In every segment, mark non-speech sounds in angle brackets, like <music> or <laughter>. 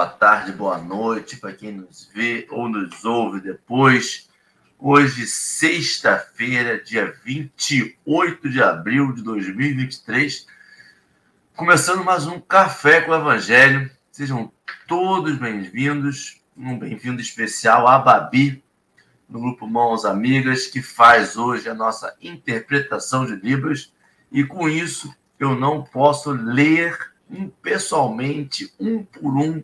boa tarde, boa noite para quem nos vê ou nos ouve depois. Hoje, sexta-feira, dia 28 de abril de 2023, começando mais um Café com o Evangelho. Sejam todos bem-vindos, um bem-vindo especial a Babi, no grupo Mãos Amigas, que faz hoje a nossa interpretação de Libras, e com isso eu não posso ler pessoalmente, um por um,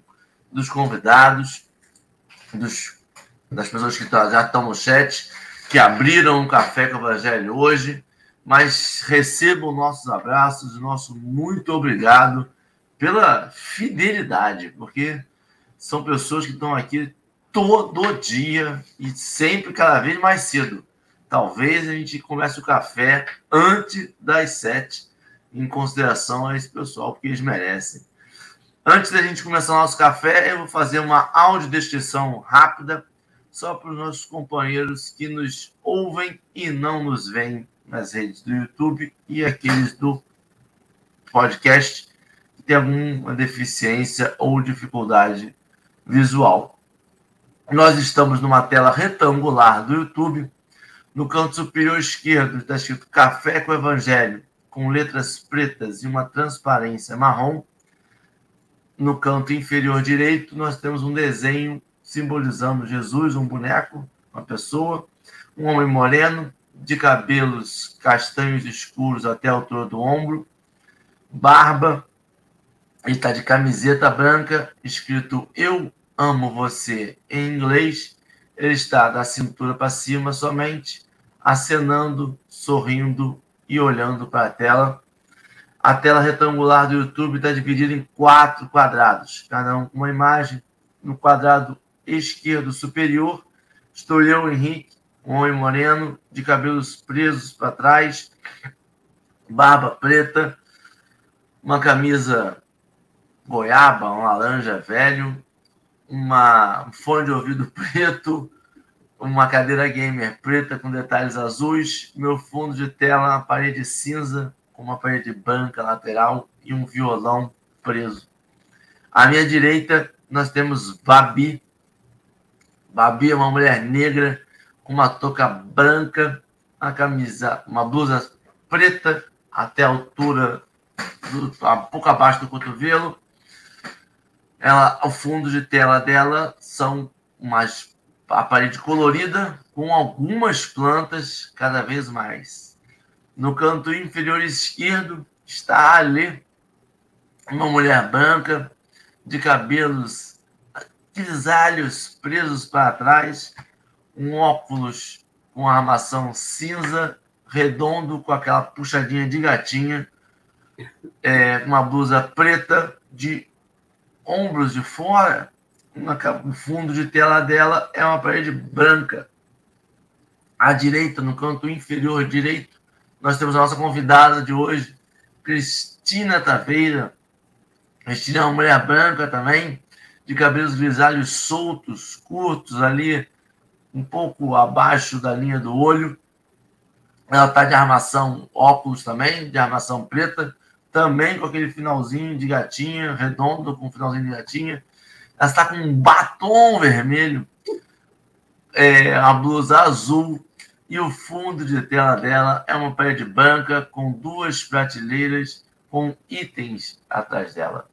dos convidados, dos, das pessoas que tá, já estão no chat, que abriram um café com o Evangelho hoje, mas recebam nossos abraços, nosso muito obrigado pela fidelidade, porque são pessoas que estão aqui todo dia e sempre cada vez mais cedo. Talvez a gente comece o café antes das sete em consideração a esse pessoal, porque eles merecem. Antes da gente começar o nosso café, eu vou fazer uma audiodescrição rápida, só para os nossos companheiros que nos ouvem e não nos veem nas redes do YouTube e aqueles do podcast que tem alguma deficiência ou dificuldade visual. Nós estamos numa tela retangular do YouTube. No canto superior esquerdo está escrito Café com Evangelho com letras pretas e uma transparência marrom. No canto inferior direito, nós temos um desenho simbolizando Jesus, um boneco, uma pessoa, um homem moreno, de cabelos castanhos escuros até a altura do ombro, barba, ele está de camiseta branca, escrito Eu amo você em inglês. Ele está da cintura para cima somente, acenando, sorrindo e olhando para a tela. A tela retangular do YouTube está dividida em quatro quadrados, cada um uma imagem. No quadrado esquerdo superior, estou eu, Henrique, um homem moreno, de cabelos presos para trás, barba preta, uma camisa goiaba, um laranja velho, uma, um fone de ouvido <laughs> preto, uma cadeira gamer preta com detalhes azuis, meu fundo de tela na parede cinza, com uma parede branca lateral e um violão preso. À minha direita, nós temos Babi. Babi é uma mulher negra com uma touca branca, uma camisa, uma blusa preta até a altura, do, um pouco abaixo do cotovelo. Ela, o fundo de tela dela são umas a parede colorida com algumas plantas cada vez mais. No canto inferior esquerdo está ali uma mulher branca de cabelos grisalhos presos para trás, um óculos com armação cinza, redondo com aquela puxadinha de gatinha, é, uma blusa preta de ombros de fora o fundo de tela dela é uma parede branca. À direita, no canto inferior direito, nós temos a nossa convidada de hoje, Cristina Taveira. Cristina é uma mulher branca também, de cabelos grisalhos soltos, curtos ali, um pouco abaixo da linha do olho. Ela está de armação óculos também, de armação preta, também com aquele finalzinho de gatinha, redondo, com finalzinho de gatinha ela está com um batom vermelho, é, a blusa azul e o fundo de tela dela é uma parede branca com duas prateleiras com itens atrás dela.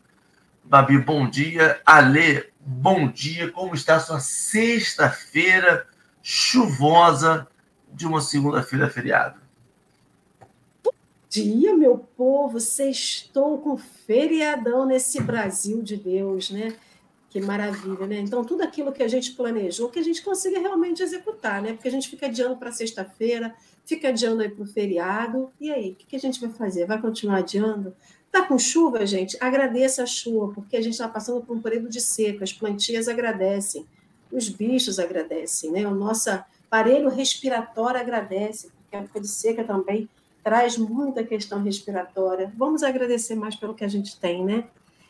Babi, bom dia. Ale, bom dia. Como está sua sexta-feira chuvosa de uma segunda-feira feriado? Bom dia, meu povo. Sextou com feriadão nesse Brasil de Deus, né? Que maravilha, né? Então, tudo aquilo que a gente planejou, que a gente consiga realmente executar, né? Porque a gente fica adiando para sexta-feira, fica adiando aí para o feriado. E aí, o que, que a gente vai fazer? Vai continuar adiando? Tá com chuva, gente? Agradeça a chuva, porque a gente está passando por um período de seca. As plantinhas agradecem, os bichos agradecem, né? O nosso aparelho respiratório agradece, porque a época de seca também traz muita questão respiratória. Vamos agradecer mais pelo que a gente tem, né?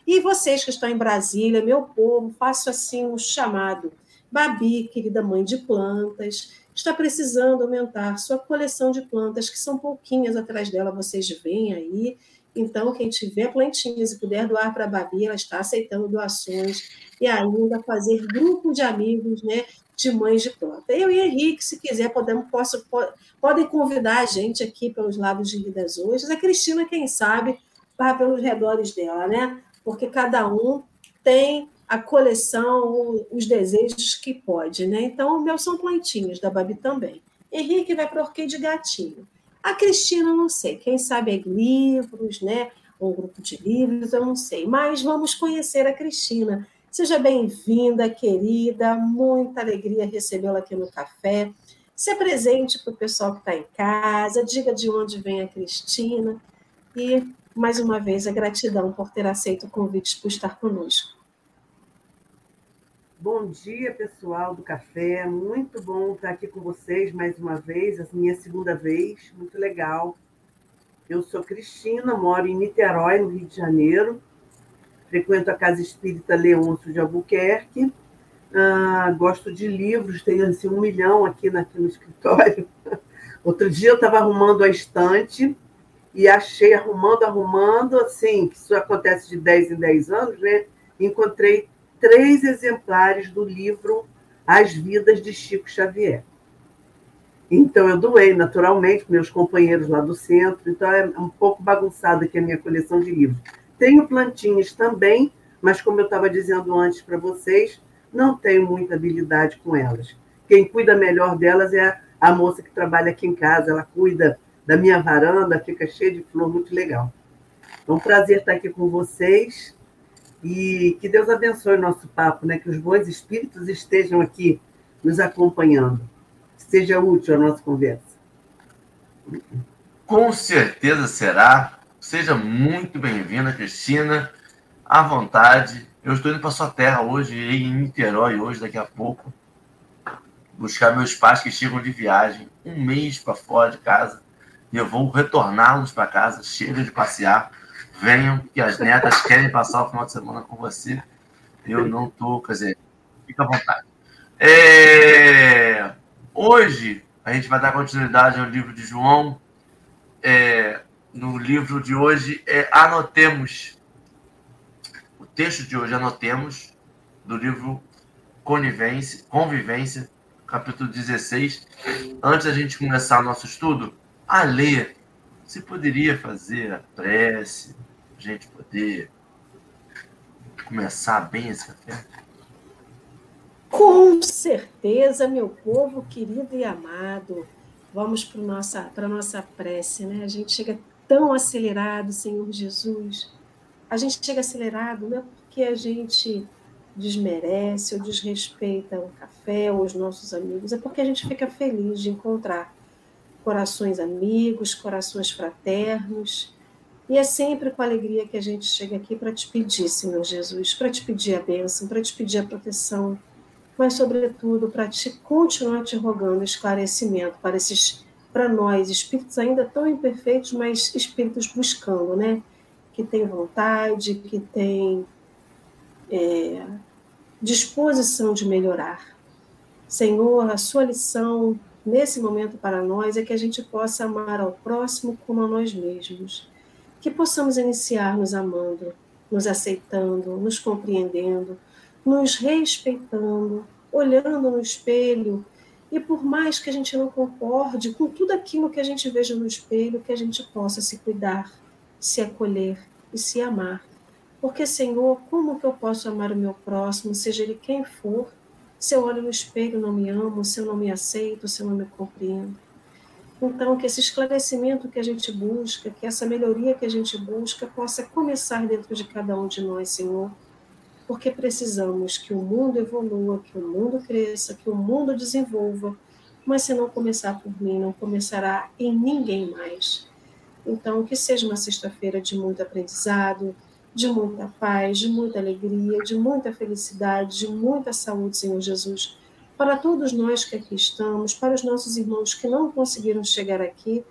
E vocês que estão em Brasília, meu povo, faço assim um chamado. Babi, querida mãe de plantas, está precisando aumentar sua coleção de plantas, que são pouquinhas atrás dela, vocês veem aí. Então, quem tiver plantinhas e puder doar para a Babi, ela está aceitando doações e ainda fazer grupo de amigos, né, de mães de planta. Eu e Henrique, se quiser, podemos, posso, podem convidar a gente aqui pelos lados de Rio das Ostras. A Cristina, quem sabe, vai pelos redores dela, né? Porque cada um tem a coleção, os desejos que pode, né? Então, meus são plantinhos, da Babi também. Henrique vai para Orquídea Gatinho. A Cristina, não sei, quem sabe é livros, né? Um grupo de livros, eu não sei. Mas vamos conhecer a Cristina. Seja bem-vinda, querida. Muita alegria recebê-la aqui no café. Se presente para o pessoal que está em casa, diga de onde vem a Cristina. E, mais uma vez, a gratidão por ter aceito o convite por estar conosco. Bom dia, pessoal do café. Muito bom estar aqui com vocês mais uma vez, a minha segunda vez, muito legal. Eu sou Cristina, moro em Niterói, no Rio de Janeiro. Frequento a Casa Espírita Leôncio de Albuquerque. Ah, gosto de livros, tenho assim, um milhão aqui, aqui no escritório. <laughs> Outro dia eu estava arrumando a estante e achei, arrumando, arrumando, assim, que isso acontece de 10 em 10 anos, né? Encontrei três exemplares do livro As Vidas de Chico Xavier. Então, eu doei, naturalmente, meus companheiros lá do centro, então é um pouco bagunçada aqui a minha coleção de livros. Tenho plantinhas também, mas como eu estava dizendo antes para vocês, não tenho muita habilidade com elas. Quem cuida melhor delas é a, a moça que trabalha aqui em casa, ela cuida da minha varanda, fica cheia de flor, muito legal. É um prazer estar aqui com vocês. E que Deus abençoe o nosso papo, né? que os bons espíritos estejam aqui nos acompanhando. Seja útil a nossa conversa. Com certeza será. Seja muito bem-vinda, Cristina. À vontade. Eu estou indo para sua terra hoje, em Niterói, hoje, daqui a pouco. Buscar meus pais que chegam de viagem, um mês para fora de casa. E eu vou retorná-los para casa, chega de passear venham, que as netas querem passar o final de semana com você. Eu não estou, quer dizer, fica à vontade. É, hoje, a gente vai dar continuidade ao livro de João. É, no livro de hoje, é Anotemos. O texto de hoje, Anotemos, do livro Conivência, Convivência, capítulo 16. Antes da gente começar nosso estudo, a ler você poderia fazer a prece, a gente poder começar bem esse café? Com certeza, meu povo querido e amado. Vamos para a nossa, nossa prece, né? A gente chega tão acelerado, Senhor Jesus. A gente chega acelerado não é porque a gente desmerece ou desrespeita o café ou os nossos amigos, é porque a gente fica feliz de encontrar corações amigos, corações fraternos. E é sempre com alegria que a gente chega aqui para te pedir, Senhor Jesus, para te pedir a bênção, para te pedir a proteção, mas, sobretudo, para te continuar te rogando esclarecimento para esses, para nós, espíritos ainda tão imperfeitos, mas espíritos buscando, né? Que tem vontade, que tem é, disposição de melhorar. Senhor, a sua lição nesse momento para nós é que a gente possa amar ao próximo como a nós mesmos. Que possamos iniciar nos amando, nos aceitando, nos compreendendo, nos respeitando, olhando no espelho e por mais que a gente não concorde com tudo aquilo que a gente veja no espelho, que a gente possa se cuidar, se acolher e se amar. Porque, Senhor, como que eu posso amar o meu próximo, seja ele quem for, se eu olho no espelho não me amo, se eu não me aceito, se eu não me compreendo. Então, que esse esclarecimento que a gente busca, que essa melhoria que a gente busca, possa começar dentro de cada um de nós, Senhor, porque precisamos que o mundo evolua, que o mundo cresça, que o mundo desenvolva, mas se não começar por mim, não começará em ninguém mais. Então, que seja uma sexta-feira de muito aprendizado, de muita paz, de muita alegria, de muita felicidade, de muita saúde, Senhor Jesus, para todos nós que aqui estamos, para os nossos irmãos que não conseguiram chegar aqui,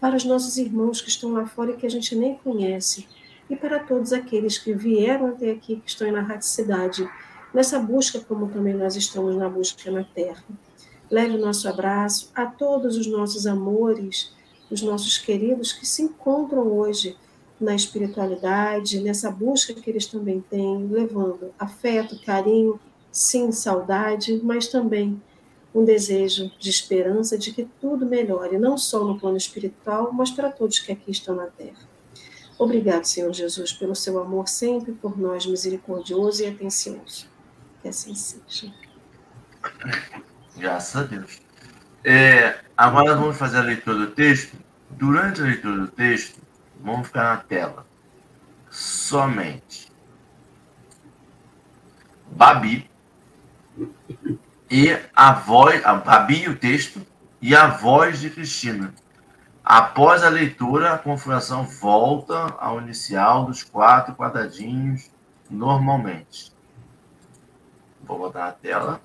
para os nossos irmãos que estão lá fora e que a gente nem conhece, e para todos aqueles que vieram até aqui, que estão na radicidade, nessa busca, como também nós estamos na busca na Terra. Leve o nosso abraço a todos os nossos amores, os nossos queridos que se encontram hoje na espiritualidade, nessa busca que eles também têm, levando afeto, carinho, sim, saudade, mas também um desejo de esperança de que tudo melhore, não só no plano espiritual, mas para todos que aqui estão na Terra. Obrigado, Senhor Jesus, pelo seu amor sempre por nós, misericordioso e atencioso. Que assim seja. Graças a Deus. É, agora vamos fazer a leitura do texto. Durante a leitura do texto, vamos ficar na tela. Somente Babi e a voz, a Babi e o texto e a voz de Cristina. Após a leitura, a configuração volta ao inicial dos quatro quadradinhos normalmente. Vou botar na tela.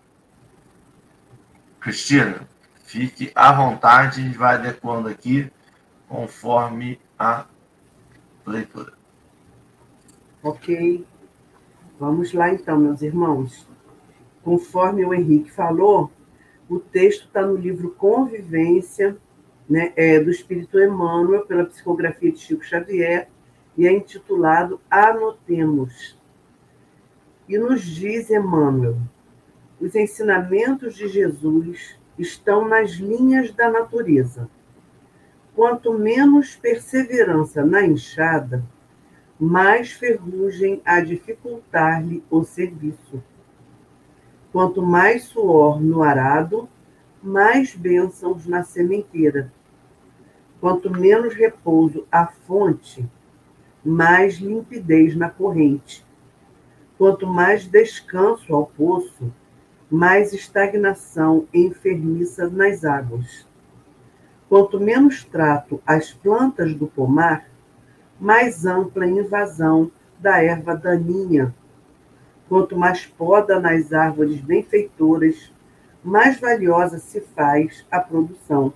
Cristina, fique à vontade, a gente vai adequando aqui conforme a leitura. Ok. Vamos lá então, meus irmãos. Conforme o Henrique falou, o texto está no livro Convivência, né, é, do Espírito Emmanuel, pela psicografia de Chico Xavier, e é intitulado Anotemos. E nos diz Emmanuel: os ensinamentos de Jesus estão nas linhas da natureza. Quanto menos perseverança na enxada, mais ferrugem a dificultar-lhe o serviço. Quanto mais suor no arado, mais bênçãos na sementeira. Quanto menos repouso à fonte, mais limpidez na corrente. Quanto mais descanso ao poço, mais estagnação enfermiça nas águas. Quanto menos trato às plantas do pomar, mais ampla invasão da erva daninha. Quanto mais poda nas árvores benfeitoras, mais valiosa se faz a produção.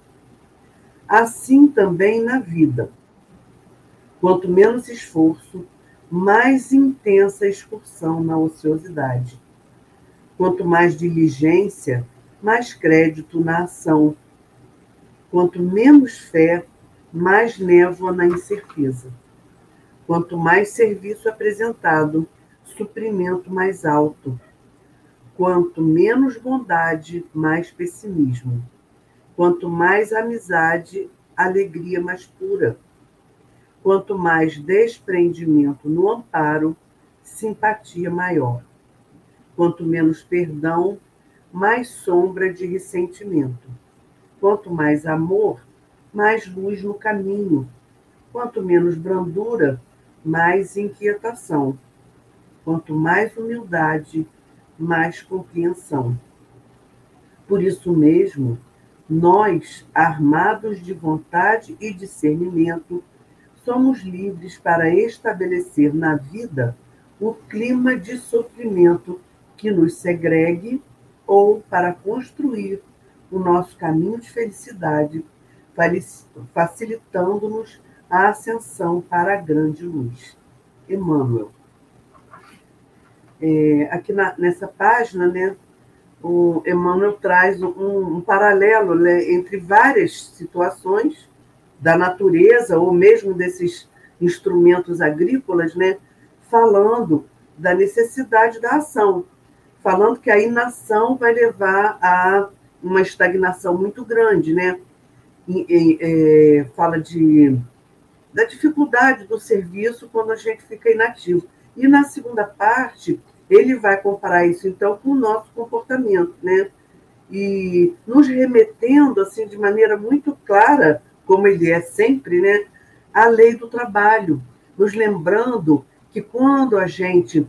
Assim também na vida. Quanto menos esforço, mais intensa a excursão na ociosidade. Quanto mais diligência, mais crédito na ação. Quanto menos fé, mais névoa na incerteza. Quanto mais serviço apresentado, suprimento mais alto. Quanto menos bondade, mais pessimismo. Quanto mais amizade, alegria mais pura. Quanto mais desprendimento no amparo, simpatia maior. Quanto menos perdão, mais sombra de ressentimento. Quanto mais amor, mais luz no caminho. Quanto menos brandura, mais inquietação. Quanto mais humildade, mais compreensão. Por isso mesmo, nós, armados de vontade e discernimento, somos livres para estabelecer na vida o clima de sofrimento que nos segregue ou para construir o nosso caminho de felicidade, facilitando-nos a ascensão para a grande luz. Emmanuel. É, aqui na, nessa página, né, o Emmanuel traz um, um paralelo né, entre várias situações da natureza, ou mesmo desses instrumentos agrícolas, né, falando da necessidade da ação, falando que a inação vai levar a uma estagnação muito grande, né? E, e, é, fala de da dificuldade do serviço quando a gente fica inativo. E na segunda parte, ele vai comparar isso, então, com o nosso comportamento, né? E nos remetendo, assim, de maneira muito clara, como ele é sempre, né? A lei do trabalho, nos lembrando que quando a gente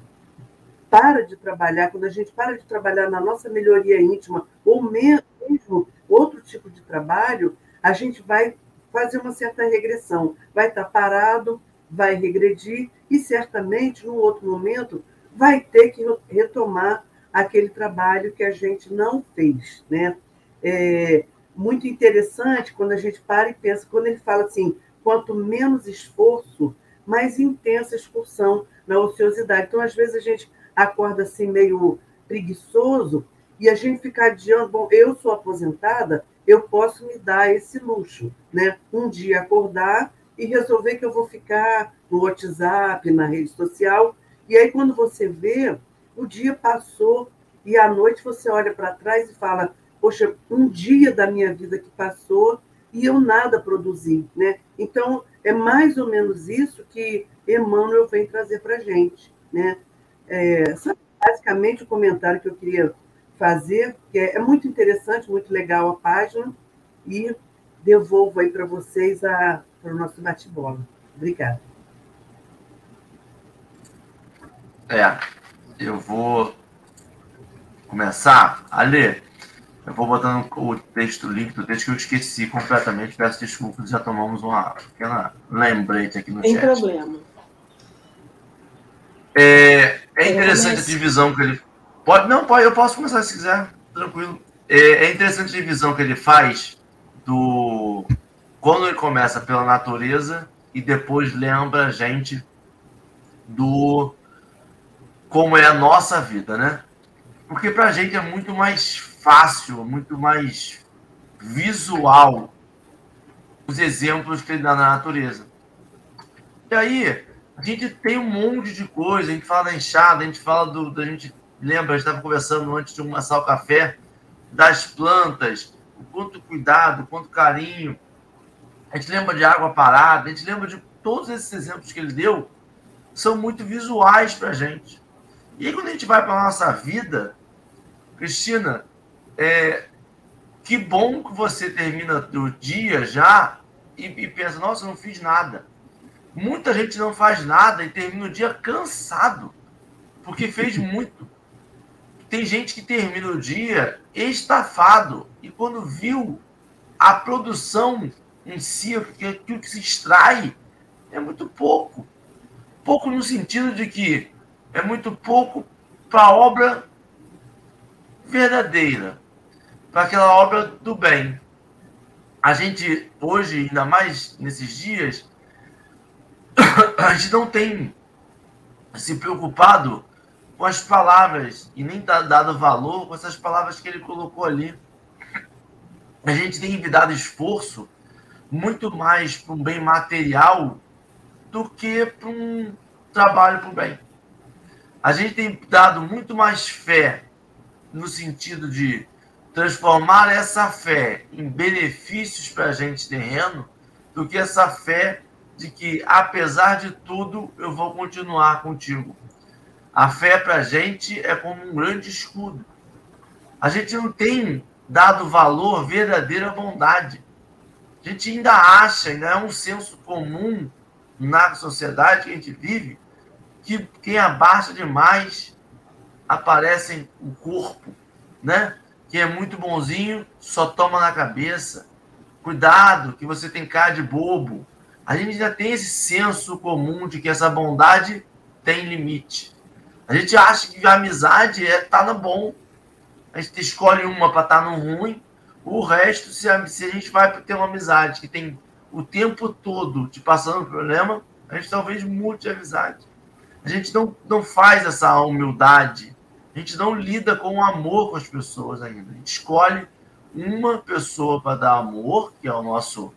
para de trabalhar, quando a gente para de trabalhar na nossa melhoria íntima, ou mesmo outro tipo de trabalho, a gente vai fazer uma certa regressão. Vai estar parado, vai regredir e certamente, num outro momento, vai ter que retomar aquele trabalho que a gente não fez. Né? É muito interessante quando a gente para e pensa, quando ele fala assim, quanto menos esforço, mais intensa a expulsão na ociosidade. Então, às vezes, a gente acorda assim meio preguiçoso e a gente fica adiando, bom, eu sou aposentada, eu posso me dar esse luxo, né? Um dia acordar e resolver que eu vou ficar no WhatsApp, na rede social. E aí, quando você vê, o dia passou e à noite você olha para trás e fala: Poxa, um dia da minha vida que passou e eu nada produzi. Né? Então, é mais ou menos isso que Emmanuel vem trazer para a gente. Né? É, basicamente o comentário que eu queria fazer, que é, é muito interessante, muito legal a página, e devolvo aí para vocês a, para o nosso bate-bola. Obrigada. É, eu vou começar a ler. Eu vou botando o texto, o link do texto que eu esqueci completamente. Peço desculpas, já tomamos uma pequena lembrete aqui no Tem chat. Tem problema. É, é interessante a divisão que ele. Pode, não, pode, eu posso começar se quiser, tranquilo. É, é interessante a divisão que ele faz do. Quando ele começa pela natureza e depois lembra a gente do. Como é a nossa vida, né? Porque para a gente é muito mais fácil, muito mais visual os exemplos que ele dá na natureza. E aí, a gente tem um monte de coisa, a gente fala da enxada, a gente fala do. A gente lembra, a gente estava conversando antes de começar o café, das plantas, o quanto cuidado, o quanto carinho. A gente lembra de água parada, a gente lembra de todos esses exemplos que ele deu, são muito visuais para a gente. E aí, quando a gente vai para a nossa vida, Cristina, é, que bom que você termina o dia já e, e pensa, nossa, não fiz nada. Muita gente não faz nada e termina o dia cansado, porque fez muito. Tem gente que termina o dia estafado e quando viu a produção em si, aquilo que se extrai, é muito pouco. Pouco no sentido de que é muito pouco para a obra verdadeira, para aquela obra do bem. A gente, hoje, ainda mais nesses dias, <coughs> a gente não tem se preocupado com as palavras e nem tá dado valor com essas palavras que ele colocou ali. A gente tem dado esforço muito mais para um bem material do que para um trabalho para o bem. A gente tem dado muito mais fé no sentido de transformar essa fé em benefícios para a gente terreno do que essa fé de que, apesar de tudo, eu vou continuar contigo. A fé para a gente é como um grande escudo. A gente não tem dado valor verdadeira à bondade. A gente ainda acha, ainda é um senso comum na sociedade que a gente vive, que quem abaixa demais aparece o corpo, né? Quem é muito bonzinho só toma na cabeça. Cuidado, que você tem cara de bobo. A gente já tem esse senso comum de que essa bondade tem limite. A gente acha que a amizade é tá no bom. A gente escolhe uma para estar tá no ruim. O resto, se a, se a gente vai ter uma amizade que tem o tempo todo te passando problema, a gente talvez mude a amizade. A gente não, não faz essa humildade. A gente não lida com o amor com as pessoas ainda. A gente escolhe uma pessoa para dar amor, que é o nosso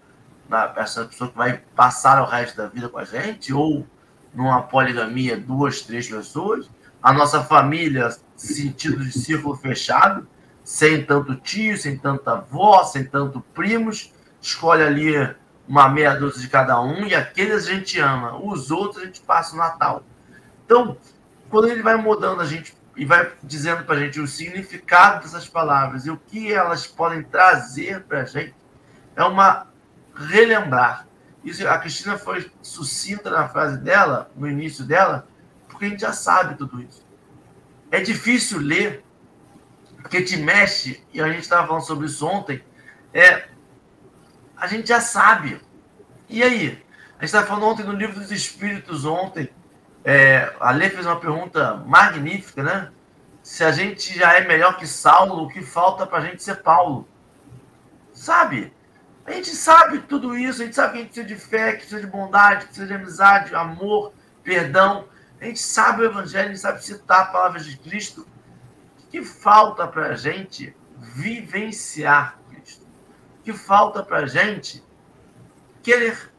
essa pessoa que vai passar o resto da vida com a gente, ou numa poligamia, duas, três pessoas. A nossa família, sentido de círculo fechado, sem tanto tio, sem tanta avó, sem tanto primos, escolhe ali uma meia dúzia de cada um e aqueles a gente ama, os outros a gente passa o Natal. Então, quando ele vai mudando a gente e vai dizendo para a gente o significado dessas palavras e o que elas podem trazer para a gente, é uma relembrar. Isso, a Cristina foi sucinta na frase dela, no início dela, porque a gente já sabe tudo isso. É difícil ler, porque te mexe, e a gente estava falando sobre isso ontem, é, a gente já sabe. E aí? A gente estava falando ontem no livro dos Espíritos, ontem, é, a Lê fez uma pergunta magnífica, né? Se a gente já é melhor que Saulo, o que falta para a gente ser Paulo? Sabe? A gente sabe tudo isso, a gente sabe que a gente precisa de fé, que precisa de bondade, que precisa de amizade, amor, perdão. A gente sabe o Evangelho, a gente sabe citar palavras de Cristo. O que falta para a gente vivenciar Cristo? O que falta para a gente querer?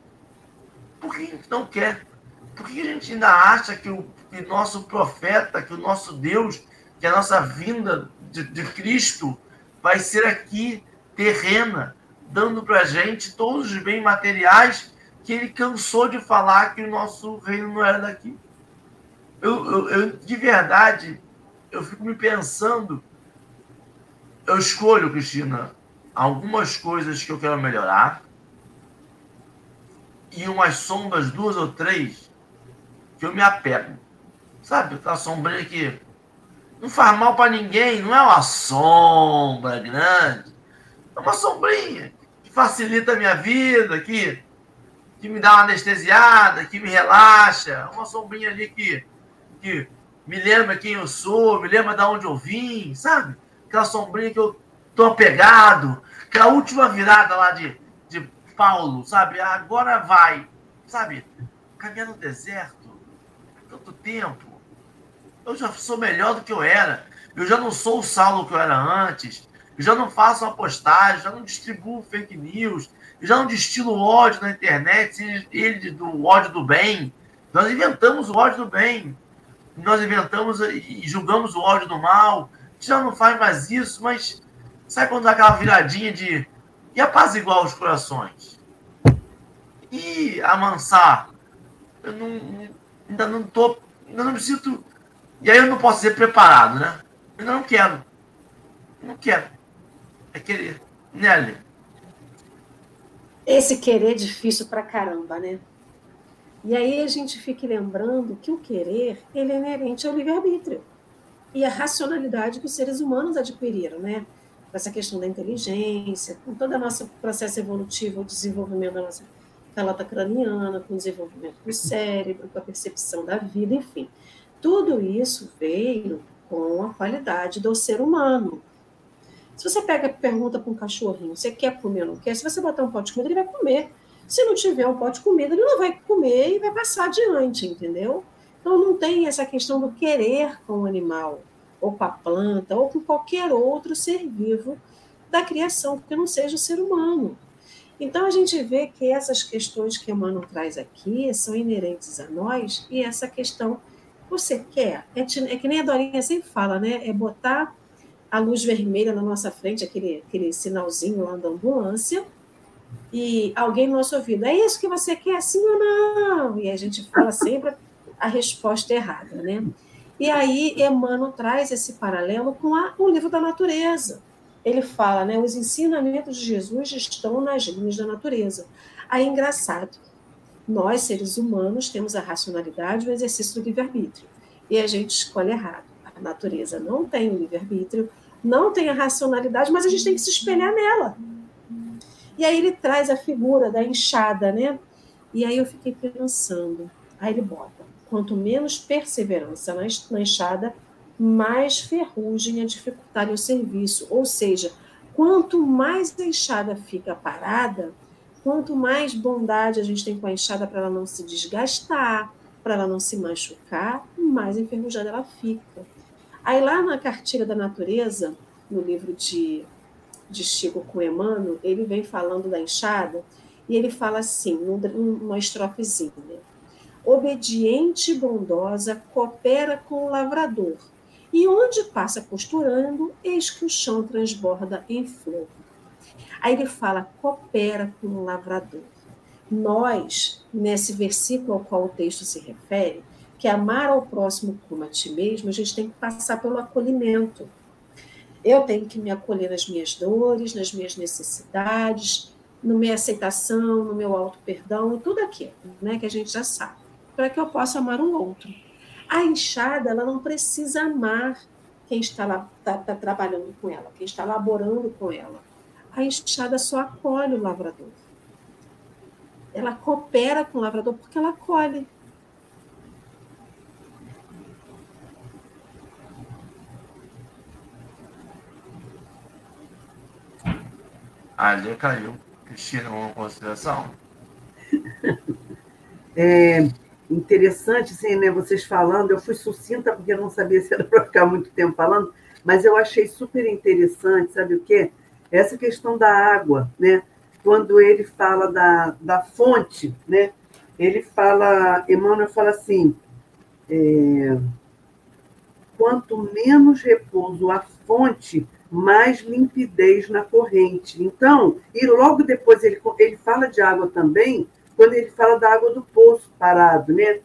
Porque a gente não quer. Por que a gente ainda acha que o que nosso profeta, que o nosso Deus, que a nossa vinda de, de Cristo vai ser aqui terrena, dando para a gente todos os bens materiais que ele cansou de falar que o nosso reino não era daqui. Eu, eu, eu, de verdade, eu fico me pensando. Eu escolho, Cristina, algumas coisas que eu quero melhorar e umas sombras, duas ou três, que eu me apego. Sabe, aquela sombrinha que não faz mal para ninguém, não é uma sombra grande, é uma sombrinha facilita a minha vida, que, que me dá uma anestesiada, que me relaxa, uma sombrinha ali que, que me lembra quem eu sou, me lembra de onde eu vim, sabe? Aquela sombrinha que eu tô apegado, aquela última virada lá de, de Paulo, sabe? Agora vai, sabe? Caminhar no deserto, tanto tempo. Eu já sou melhor do que eu era. Eu já não sou o Saulo que eu era antes. Já não faço uma postagem, já não distribuo fake news, já não destilo ódio na internet, ele do ódio do bem. Nós inventamos o ódio do bem nós inventamos e julgamos o ódio do mal. A já não faz mais isso, mas sabe quando dá aquela viradinha de e apaziguar os corações? E amansar? Eu não, ainda não tô, ainda não me sinto. E aí eu não posso ser preparado, né? Eu não quero. Não quero. É querer. Nelly. Esse querer é difícil pra caramba, né? E aí a gente fica lembrando que o querer ele é inerente ao livre-arbítrio e a racionalidade que os seres humanos adquiriram, né? Com essa questão da inteligência, com todo o nosso processo evolutivo, o desenvolvimento da nossa calota craniana, com o desenvolvimento do cérebro, com a percepção da vida, enfim. Tudo isso veio com a qualidade do ser humano. Se você pega pergunta para um cachorrinho, você quer comer ou não quer? Se você botar um pote de comida, ele vai comer. Se não tiver um pote de comida, ele não vai comer e vai passar adiante, entendeu? Então não tem essa questão do querer com o animal, ou com a planta, ou com qualquer outro ser vivo da criação, porque não seja o ser humano. Então a gente vê que essas questões que Emmanuel traz aqui são inerentes a nós, e essa questão, você quer, é, é que nem a Dorinha sempre fala, né? É botar a luz vermelha na nossa frente, aquele, aquele sinalzinho lá da ambulância, e alguém no nosso ouvido, é isso que você quer, sim ou não? E a gente fala sempre a resposta errada, né? E aí Emmanuel traz esse paralelo com a, o livro da natureza. Ele fala, né, os ensinamentos de Jesus estão nas linhas da natureza. Aí, engraçado, nós, seres humanos, temos a racionalidade e o exercício do livre-arbítrio. E a gente escolhe errado. A natureza não tem o livre-arbítrio, não tem a racionalidade, mas a gente tem que se espelhar nela. E aí ele traz a figura da enxada, né? E aí eu fiquei pensando, aí ele bota, quanto menos perseverança na enxada, mais ferrugem a dificultar o serviço. Ou seja, quanto mais a enxada fica parada, quanto mais bondade a gente tem com a enxada para ela não se desgastar, para ela não se machucar, mais enferrujada ela fica. Aí lá na cartilha da natureza, no livro de de Chico com Emmanuel, ele vem falando da enxada e ele fala assim, numa estrofezinha: Obediente e bondosa coopera com o lavrador, e onde passa costurando, eis que o chão transborda em flor. Aí ele fala: coopera com o lavrador. Nós, nesse versículo ao qual o texto se refere, que amar ao próximo como a ti mesmo, a gente tem que passar pelo acolhimento eu tenho que me acolher nas minhas dores, nas minhas necessidades, na minha aceitação, no meu auto-perdão, tudo aquilo né, que a gente já sabe, para que eu possa amar o outro. A enxada, ela não precisa amar quem está lá tá, tá trabalhando com ela, quem está laborando com ela. A enxada só acolhe o lavrador. Ela coopera com o lavrador porque ela acolhe. Ali caiu. Cristina, uma consideração? <laughs> É interessante, assim, né, vocês falando, eu fui sucinta porque eu não sabia se era <laughs> para ficar muito tempo falando, mas eu achei super interessante, sabe o quê? Essa questão da água, né? Quando ele fala da, da fonte, né? ele fala, Emmanuel fala assim, é, quanto menos repouso a fonte, mais limpidez na corrente. Então, e logo depois ele, ele fala de água também, quando ele fala da água do poço parado, né?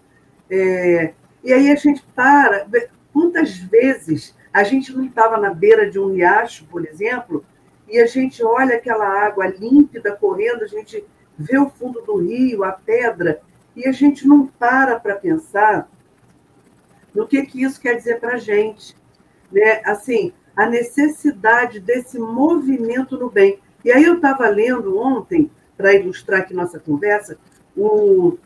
É, e aí a gente para, quantas vezes a gente não estava na beira de um riacho, por exemplo, e a gente olha aquela água límpida correndo, a gente vê o fundo do rio, a pedra, e a gente não para para pensar no que, que isso quer dizer para a gente. Né? Assim, a necessidade desse movimento no bem. E aí eu estava lendo ontem, para ilustrar aqui nossa conversa, o,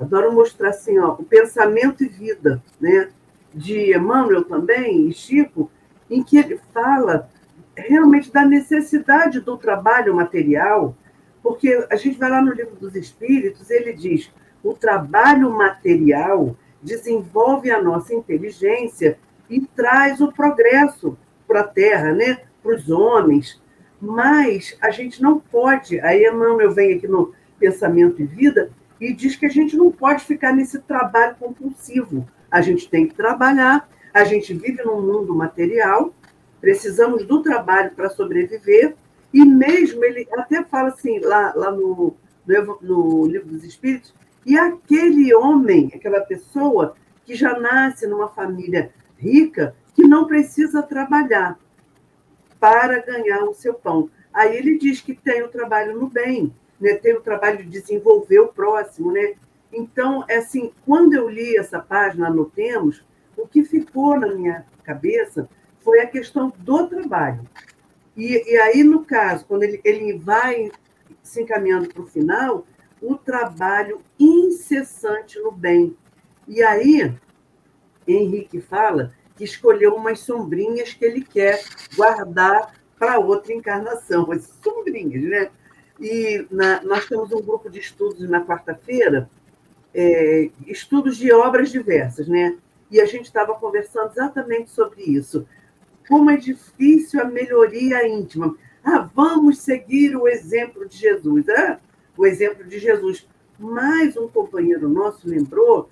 adoro mostrar assim, ó, o Pensamento e Vida, né? de Emmanuel também, e Chico, em que ele fala realmente da necessidade do trabalho material, porque a gente vai lá no livro dos Espíritos, ele diz: o trabalho material desenvolve a nossa inteligência e traz o progresso para a Terra, né? para os homens. Mas a gente não pode, aí Emmanuel vem aqui no Pensamento e Vida e diz que a gente não pode ficar nesse trabalho compulsivo. A gente tem que trabalhar, a gente vive num mundo material, precisamos do trabalho para sobreviver, e mesmo ele até fala assim, lá, lá no, no, no Livro dos Espíritos, e aquele homem, aquela pessoa que já nasce numa família rica, que não precisa trabalhar para ganhar o seu pão. Aí ele diz que tem o trabalho no bem, né? tem o trabalho de desenvolver o próximo. Né? Então, é assim, quando eu li essa página, anotemos, o que ficou na minha cabeça foi a questão do trabalho. E, e aí, no caso, quando ele, ele vai se encaminhando para o final, o trabalho incessante no bem. E aí, Henrique fala que escolheu umas sombrinhas que ele quer guardar para outra encarnação, as sombrinhas, né? E na, nós temos um grupo de estudos na quarta-feira, é, estudos de obras diversas, né? E a gente estava conversando exatamente sobre isso. Como é difícil a melhoria íntima. Ah, vamos seguir o exemplo de Jesus. Ah, o exemplo de Jesus. Mas um companheiro nosso lembrou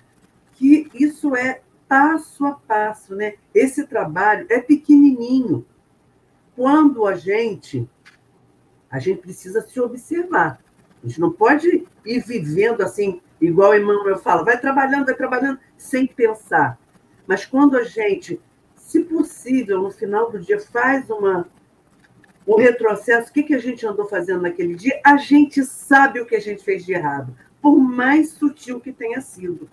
que isso é passo a passo, né? Esse trabalho é pequenininho. Quando a gente a gente precisa se observar. A gente não pode ir vivendo assim, igual o Emmanuel fala, vai trabalhando, vai trabalhando, sem pensar. Mas quando a gente, se possível, no final do dia, faz uma o retrocesso, o que, que a gente andou fazendo naquele dia, a gente sabe o que a gente fez de errado, por mais sutil que tenha sido.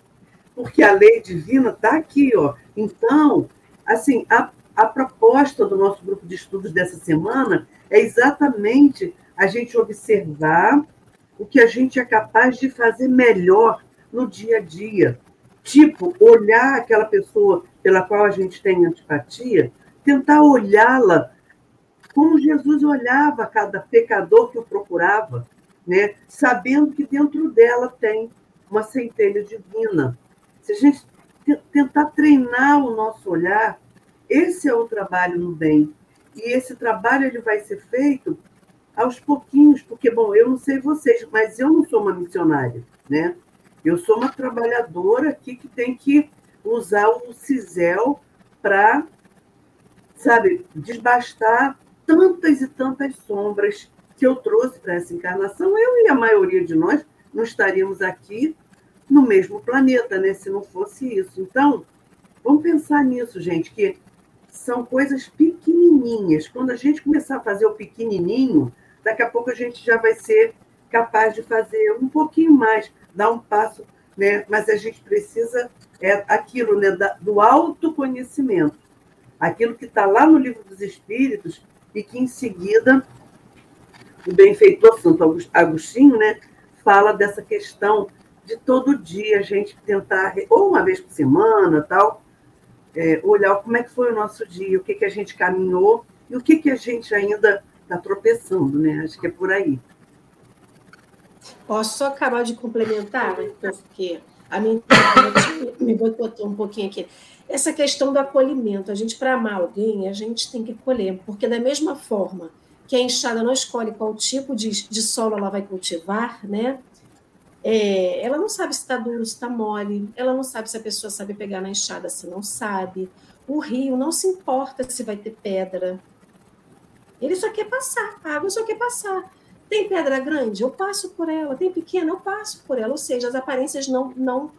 Porque a lei divina está aqui, ó. Então, assim, a, a proposta do nosso grupo de estudos dessa semana é exatamente a gente observar o que a gente é capaz de fazer melhor no dia a dia. Tipo, olhar aquela pessoa pela qual a gente tem antipatia, tentar olhá-la como Jesus olhava cada pecador que o procurava, né? sabendo que dentro dela tem uma centelha divina. Se a gente tentar treinar o nosso olhar, esse é o trabalho no bem. E esse trabalho ele vai ser feito aos pouquinhos, porque, bom, eu não sei vocês, mas eu não sou uma missionária, né? Eu sou uma trabalhadora aqui que tem que usar o cisel para, sabe, desbastar tantas e tantas sombras que eu trouxe para essa encarnação, eu e a maioria de nós não estaríamos aqui no mesmo planeta, né? Se não fosse isso. Então, vamos pensar nisso, gente, que são coisas pequenininhas. Quando a gente começar a fazer o pequenininho, daqui a pouco a gente já vai ser capaz de fazer um pouquinho mais, dar um passo, né? Mas a gente precisa é aquilo, né, do autoconhecimento. Aquilo que está lá no livro dos Espíritos, e que em seguida o benfeitor Santo Agostinho né, fala dessa questão de todo dia a gente tentar, ou uma vez por semana, tal, é, olhar como é que foi o nosso dia, o que, que a gente caminhou e o que, que a gente ainda está tropeçando, né? Acho que é por aí. Posso só acabar de complementar, né? porque a minha internet me botou um pouquinho aqui essa questão do acolhimento. A gente, para amar alguém, a gente tem que colher, porque da mesma forma que a enxada não escolhe qual tipo de, de solo ela vai cultivar, né? É, ela não sabe se está duro, se está mole, ela não sabe se a pessoa sabe pegar na enxada, se não sabe. O rio não se importa se vai ter pedra. Ele só quer passar, a água só quer passar. Tem pedra grande? Eu passo por ela. Tem pequena? Eu passo por ela. Ou seja, as aparências não, não,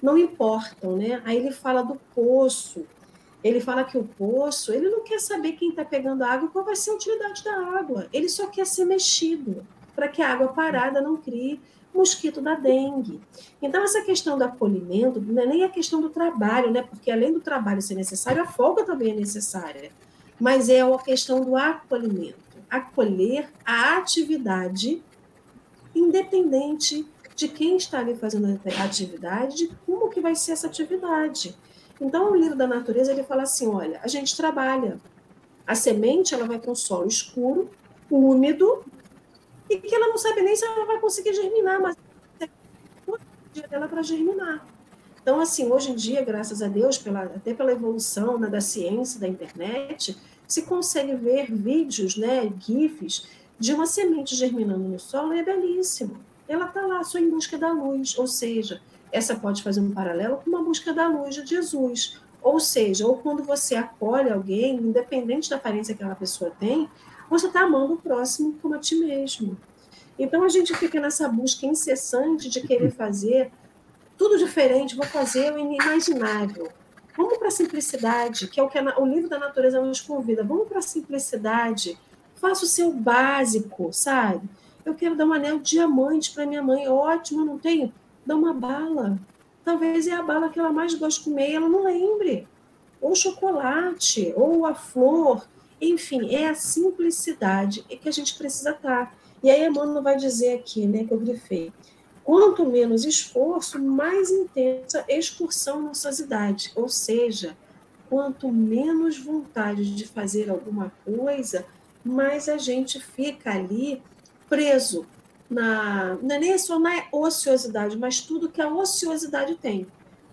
não importam. Né? Aí ele fala do poço. Ele fala que o poço, ele não quer saber quem está pegando a água, qual vai ser a utilidade da água. Ele só quer ser mexido, para que a água parada não crie mosquito da dengue. Então, essa questão do acolhimento não é nem a questão do trabalho, né? porque além do trabalho ser necessário, a folga também é necessária. Mas é a questão do acolhimento. Acolher a atividade, independente de quem está ali fazendo a atividade, de como que vai ser essa atividade. Então, o livro da natureza ele fala assim: olha, a gente trabalha. A semente ela vai um solo escuro, úmido, e que ela não sabe nem se ela vai conseguir germinar, mas dela para germinar. Então, assim, hoje em dia, graças a Deus, pela, até pela evolução né, da ciência, da internet, se consegue ver vídeos, né, GIFs, de uma semente germinando no solo, e é belíssimo. Ela está lá só em busca da luz, ou seja, essa pode fazer um paralelo com uma busca da luz de Jesus. Ou seja, ou quando você acolhe alguém, independente da aparência que aquela pessoa tem, você está amando o próximo como a ti mesmo. Então a gente fica nessa busca incessante de querer fazer tudo diferente, vou fazer o inimaginável. Vamos para a simplicidade, que é o que o livro da natureza nos convida. Vamos para a simplicidade. Faça o seu básico, sabe? Eu quero dar um anel diamante para minha mãe. Ótimo, não tenho? dá uma bala. Talvez é a bala que ela mais gosta de comer ela não lembre. Ou chocolate, ou a flor. Enfim, é a simplicidade que a gente precisa estar. E aí, Emmanuel vai dizer aqui, né, que eu grifei. Quanto menos esforço, mais intensa excursão na sociedade. Ou seja, quanto menos vontade de fazer alguma coisa, mais a gente fica ali preso na, não é nem só na ociosidade, mas tudo que a ociosidade tem.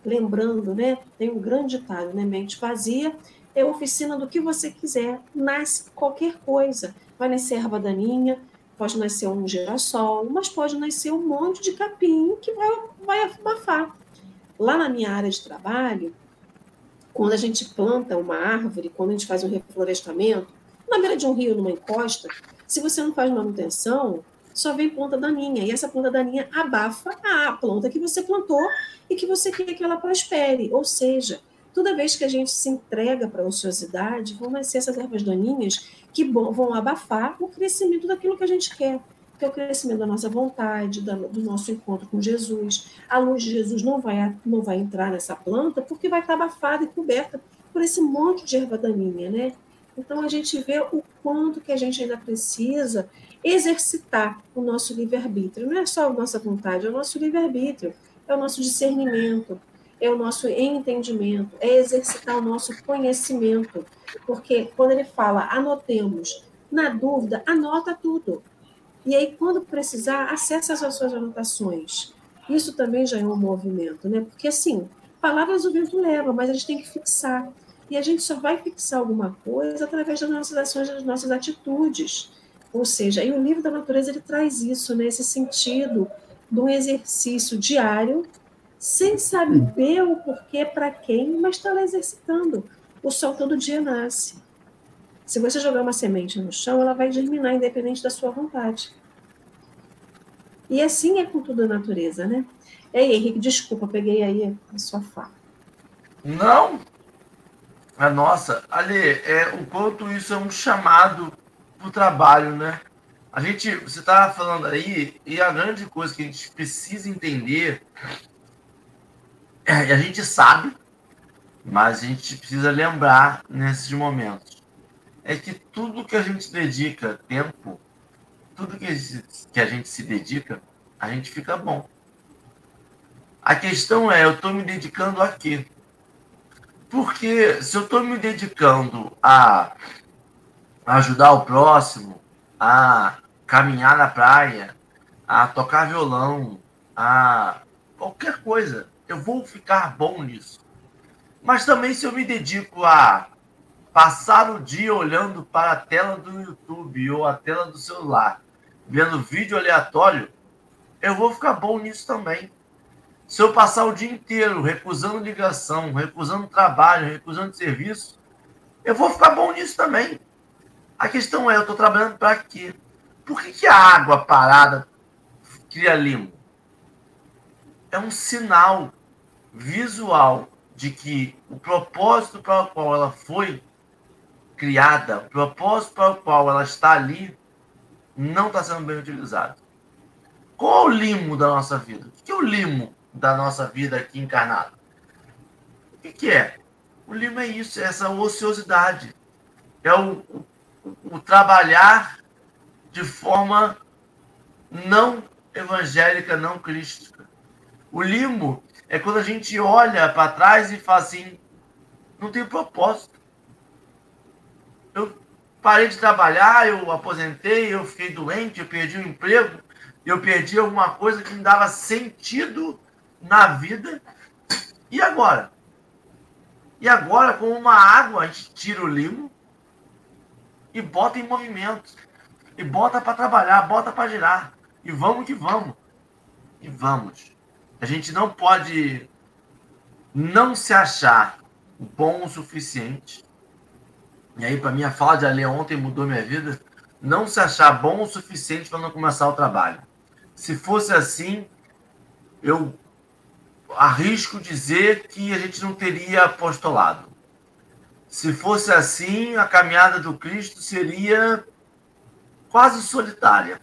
Lembrando, né, tem um grande ditado, né, mente vazia é oficina do que você quiser, nasce qualquer coisa. Vai nascer erva daninha, pode nascer um girassol, mas pode nascer um monte de capim que vai, vai abafar. Lá na minha área de trabalho, quando a gente planta uma árvore, quando a gente faz um reflorestamento, na beira de um rio, numa encosta, se você não faz manutenção, só vem planta daninha. E essa planta daninha abafa a planta que você plantou e que você quer que ela prospere. Ou seja, toda vez que a gente se entrega para a ociosidade, vão nascer essas ervas daninhas que vão abafar o crescimento daquilo que a gente quer, que é o crescimento da nossa vontade, do nosso encontro com Jesus. A luz de Jesus não vai, não vai entrar nessa planta porque vai estar abafada e coberta por esse monte de erva daninha, né? Então a gente vê o quanto que a gente ainda precisa exercitar o nosso livre-arbítrio. Não é só a nossa vontade, é o nosso livre-arbítrio, é o nosso discernimento, é o nosso entendimento, é exercitar o nosso conhecimento. Porque quando ele fala anotemos, na dúvida, anota tudo. E aí, quando precisar, acessa as suas anotações. Isso também já é um movimento, né? Porque assim, palavras o vento leva, mas a gente tem que fixar. E a gente só vai fixar alguma coisa através das nossas ações, das nossas atitudes. Ou seja, e o livro da natureza ele traz isso, né, esse sentido de um exercício diário, sem saber o porquê, para quem, mas está lá exercitando. O sol todo dia nasce. Se você jogar uma semente no chão, ela vai germinar, independente da sua vontade. E assim é com tudo a natureza, né? Ei, Henrique, desculpa, peguei aí a sua fala. Não, a nossa, Ali, é, o quanto isso é um chamado pro trabalho, né? A gente, você estava falando aí, e a grande coisa que a gente precisa entender, a gente sabe, mas a gente precisa lembrar nesses momentos, é que tudo que a gente dedica tempo, tudo que que a gente se dedica, a gente fica bom. A questão é, eu estou me dedicando a quê? Porque se eu estou me dedicando a ajudar o próximo, a caminhar na praia, a tocar violão, a qualquer coisa. Eu vou ficar bom nisso. Mas também se eu me dedico a passar o dia olhando para a tela do YouTube ou a tela do celular, vendo vídeo aleatório, eu vou ficar bom nisso também. Se eu passar o dia inteiro recusando ligação, recusando trabalho, recusando serviço, eu vou ficar bom nisso também. A questão é, eu estou trabalhando para quê? Por que, que a água parada cria limo? É um sinal visual de que o propósito para o qual ela foi criada, o propósito para o qual ela está ali, não está sendo bem utilizado. Qual é o limo da nossa vida? O que é o limo da nossa vida aqui encarnado? O que, que é? O limo é isso, é essa ociosidade. É o, o, o trabalhar de forma não evangélica, não crística. O limo é quando a gente olha para trás e fala assim: não tem propósito. Eu parei de trabalhar, eu aposentei, eu fiquei doente, eu perdi o emprego, eu perdi alguma coisa que me dava sentido na vida. E agora? E agora, com uma água, a gente tira o limo e bota em movimento. E bota para trabalhar, bota para girar. E vamos que vamos. E vamos. A gente não pode não se achar bom o suficiente. E aí, para mim, a fala de Ale ontem mudou minha vida. Não se achar bom o suficiente para não começar o trabalho. Se fosse assim, eu arrisco dizer que a gente não teria apostolado. Se fosse assim, a caminhada do Cristo seria quase solitária.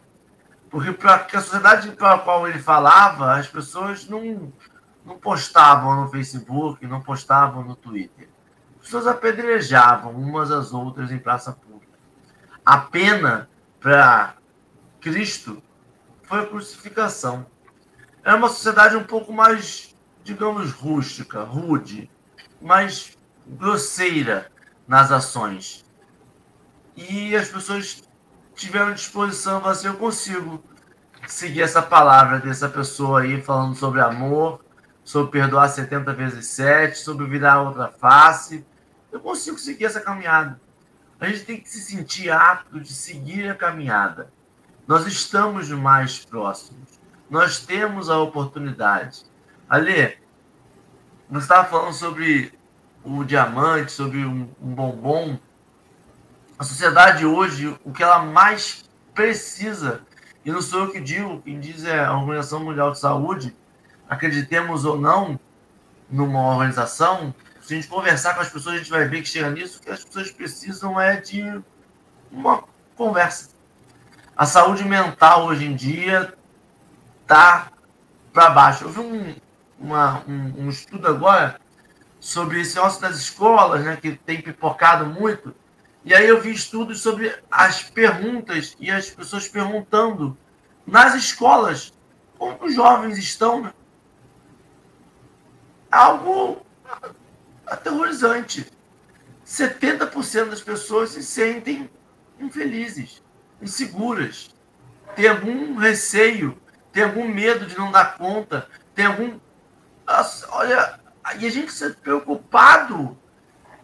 Porque para a sociedade para a qual ele falava, as pessoas não, não postavam no Facebook, não postavam no Twitter. As pessoas apedrejavam umas às outras em praça pública. A pena para Cristo foi a crucificação. Era uma sociedade um pouco mais, digamos, rústica, rude, mais grosseira nas ações. E as pessoas tiveram disposição, assim, eu consigo seguir essa palavra dessa pessoa aí falando sobre amor, sobre perdoar 70 vezes 7, sobre virar outra face. Eu consigo seguir essa caminhada. A gente tem que se sentir apto de seguir a caminhada. Nós estamos mais próximos. Nós temos a oportunidade. Ali, nós estava falando sobre o diamante, sobre um, um bombom a sociedade hoje, o que ela mais precisa, e não sou eu que digo, quem diz é a Organização Mundial de Saúde, acreditemos ou não numa organização, se a gente conversar com as pessoas, a gente vai ver que chega nisso, que as pessoas precisam é de uma conversa. A saúde mental hoje em dia está para baixo. Eu vi um, uma, um, um, estudo agora sobre esse negócio das escolas, né, que tem pipocado muito, e aí eu vi estudos sobre as perguntas e as pessoas perguntando nas escolas como os jovens estão. Né? Algo aterrorizante. 70% das pessoas se sentem infelizes, inseguras, tem algum receio, tem algum medo de não dar conta, tem algum. Olha, e a gente se preocupado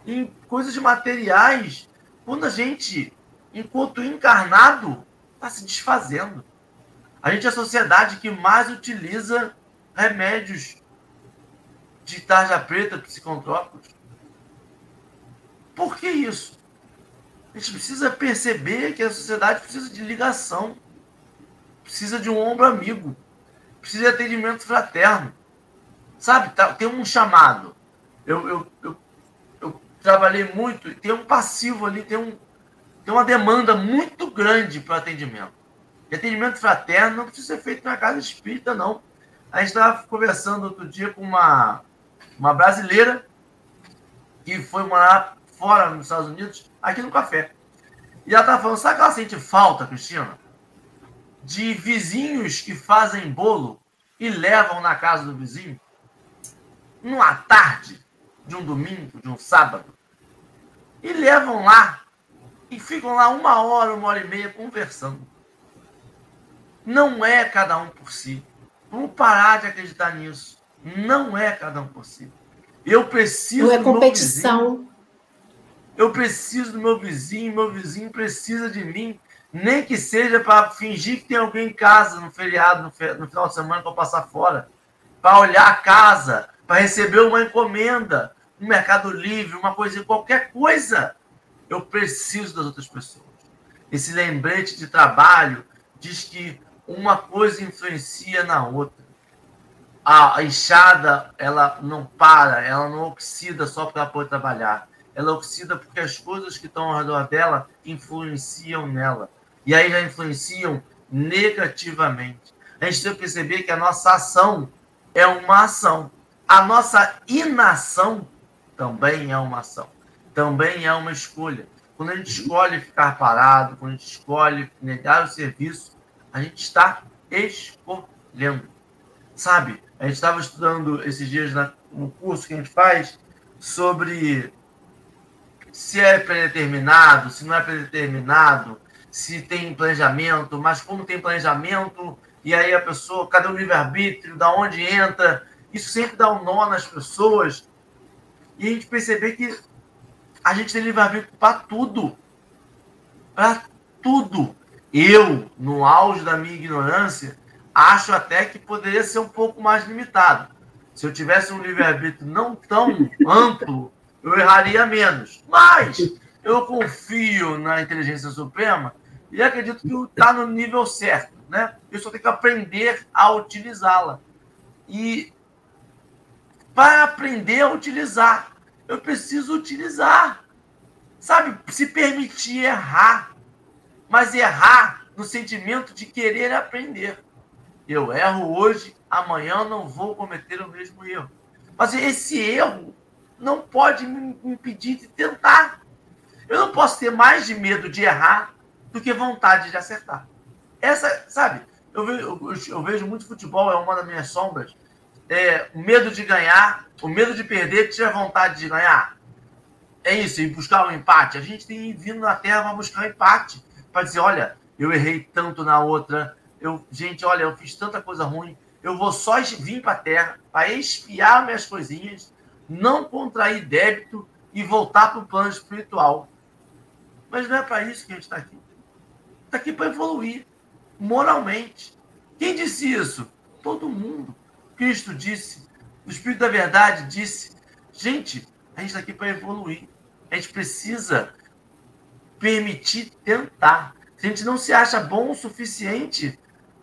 em coisas materiais quando a gente, enquanto encarnado, está se desfazendo. A gente é a sociedade que mais utiliza remédios de tarja preta psicotrópicos. Por que isso? A gente precisa perceber que a sociedade precisa de ligação, precisa de um ombro amigo, precisa de atendimento fraterno. Sabe, tá, tem um chamado. Eu, eu, eu trabalhei muito, e tem um passivo ali, tem, um, tem uma demanda muito grande para atendimento. E atendimento fraterno não precisa ser feito na casa espírita, não. A gente estava conversando outro dia com uma, uma brasileira que foi morar fora nos Estados Unidos, aqui no café. E ela estava falando, sabe que ela sente falta, Cristina? De vizinhos que fazem bolo e levam na casa do vizinho? Numa tarde de um domingo, de um sábado, e levam lá e ficam lá uma hora, uma hora e meia conversando. Não é cada um por si. Vamos parar de acreditar nisso. Não é cada um por si. Eu preciso. Não é competição. Eu preciso do meu vizinho, meu vizinho precisa de mim. Nem que seja para fingir que tem alguém em casa no feriado, no, final de semana, para passar fora. Para olhar a casa, para receber uma encomenda, um Mercado Livre, uma coisa, qualquer coisa. Eu preciso das outras pessoas. Esse lembrete de trabalho diz que uma coisa influencia na outra. A enxada, ela não para, ela não oxida só para poder trabalhar. Ela oxida porque as coisas que estão ao redor dela influenciam nela e aí já influenciam negativamente. A gente tem que perceber que a nossa ação é uma ação. A nossa inação também é uma ação. Também é uma escolha. Quando a gente escolhe ficar parado, quando a gente escolhe negar o serviço, a gente está escolhendo. Sabe? A gente estava estudando esses dias no curso que a gente faz sobre se é predeterminado, se não é predeterminado, se tem planejamento, mas como tem planejamento, e aí a pessoa, cadê o livre-arbítrio, da onde entra? Isso sempre dá um nó nas pessoas. E a gente perceber que a gente tem livre-arbítrio para tudo. Para tudo. Eu, no auge da minha ignorância, acho até que poderia ser um pouco mais limitado. Se eu tivesse um livre-arbítrio não tão <laughs> amplo, eu erraria menos. Mas eu confio na inteligência suprema e acredito que está no nível certo, né? Eu só tenho que aprender a utilizá-la. E para aprender a utilizar, eu preciso utilizar. Sabe, se permitir errar, mas errar no sentimento de querer aprender. Eu erro hoje, amanhã não vou cometer o mesmo erro. Mas esse erro não pode me impedir de tentar. Eu não posso ter mais de medo de errar do que vontade de acertar. Essa, sabe, eu vejo, eu, eu vejo muito futebol, é uma das minhas sombras. É, o medo de ganhar, o medo de perder, tira vontade de ganhar. É isso, e buscar um empate. A gente tem vindo na Terra para buscar um empate. Para dizer, olha, eu errei tanto na outra. Eu, gente, olha, eu fiz tanta coisa ruim. Eu vou só vir para a Terra para espiar minhas coisinhas, não contrair débito e voltar para o plano espiritual. Mas não é para isso que a gente está aqui está aqui para evoluir moralmente. Quem disse isso? Todo mundo. Cristo disse, o Espírito da Verdade disse. Gente, a gente está aqui para evoluir. A gente precisa permitir tentar. Se a gente não se acha bom o suficiente,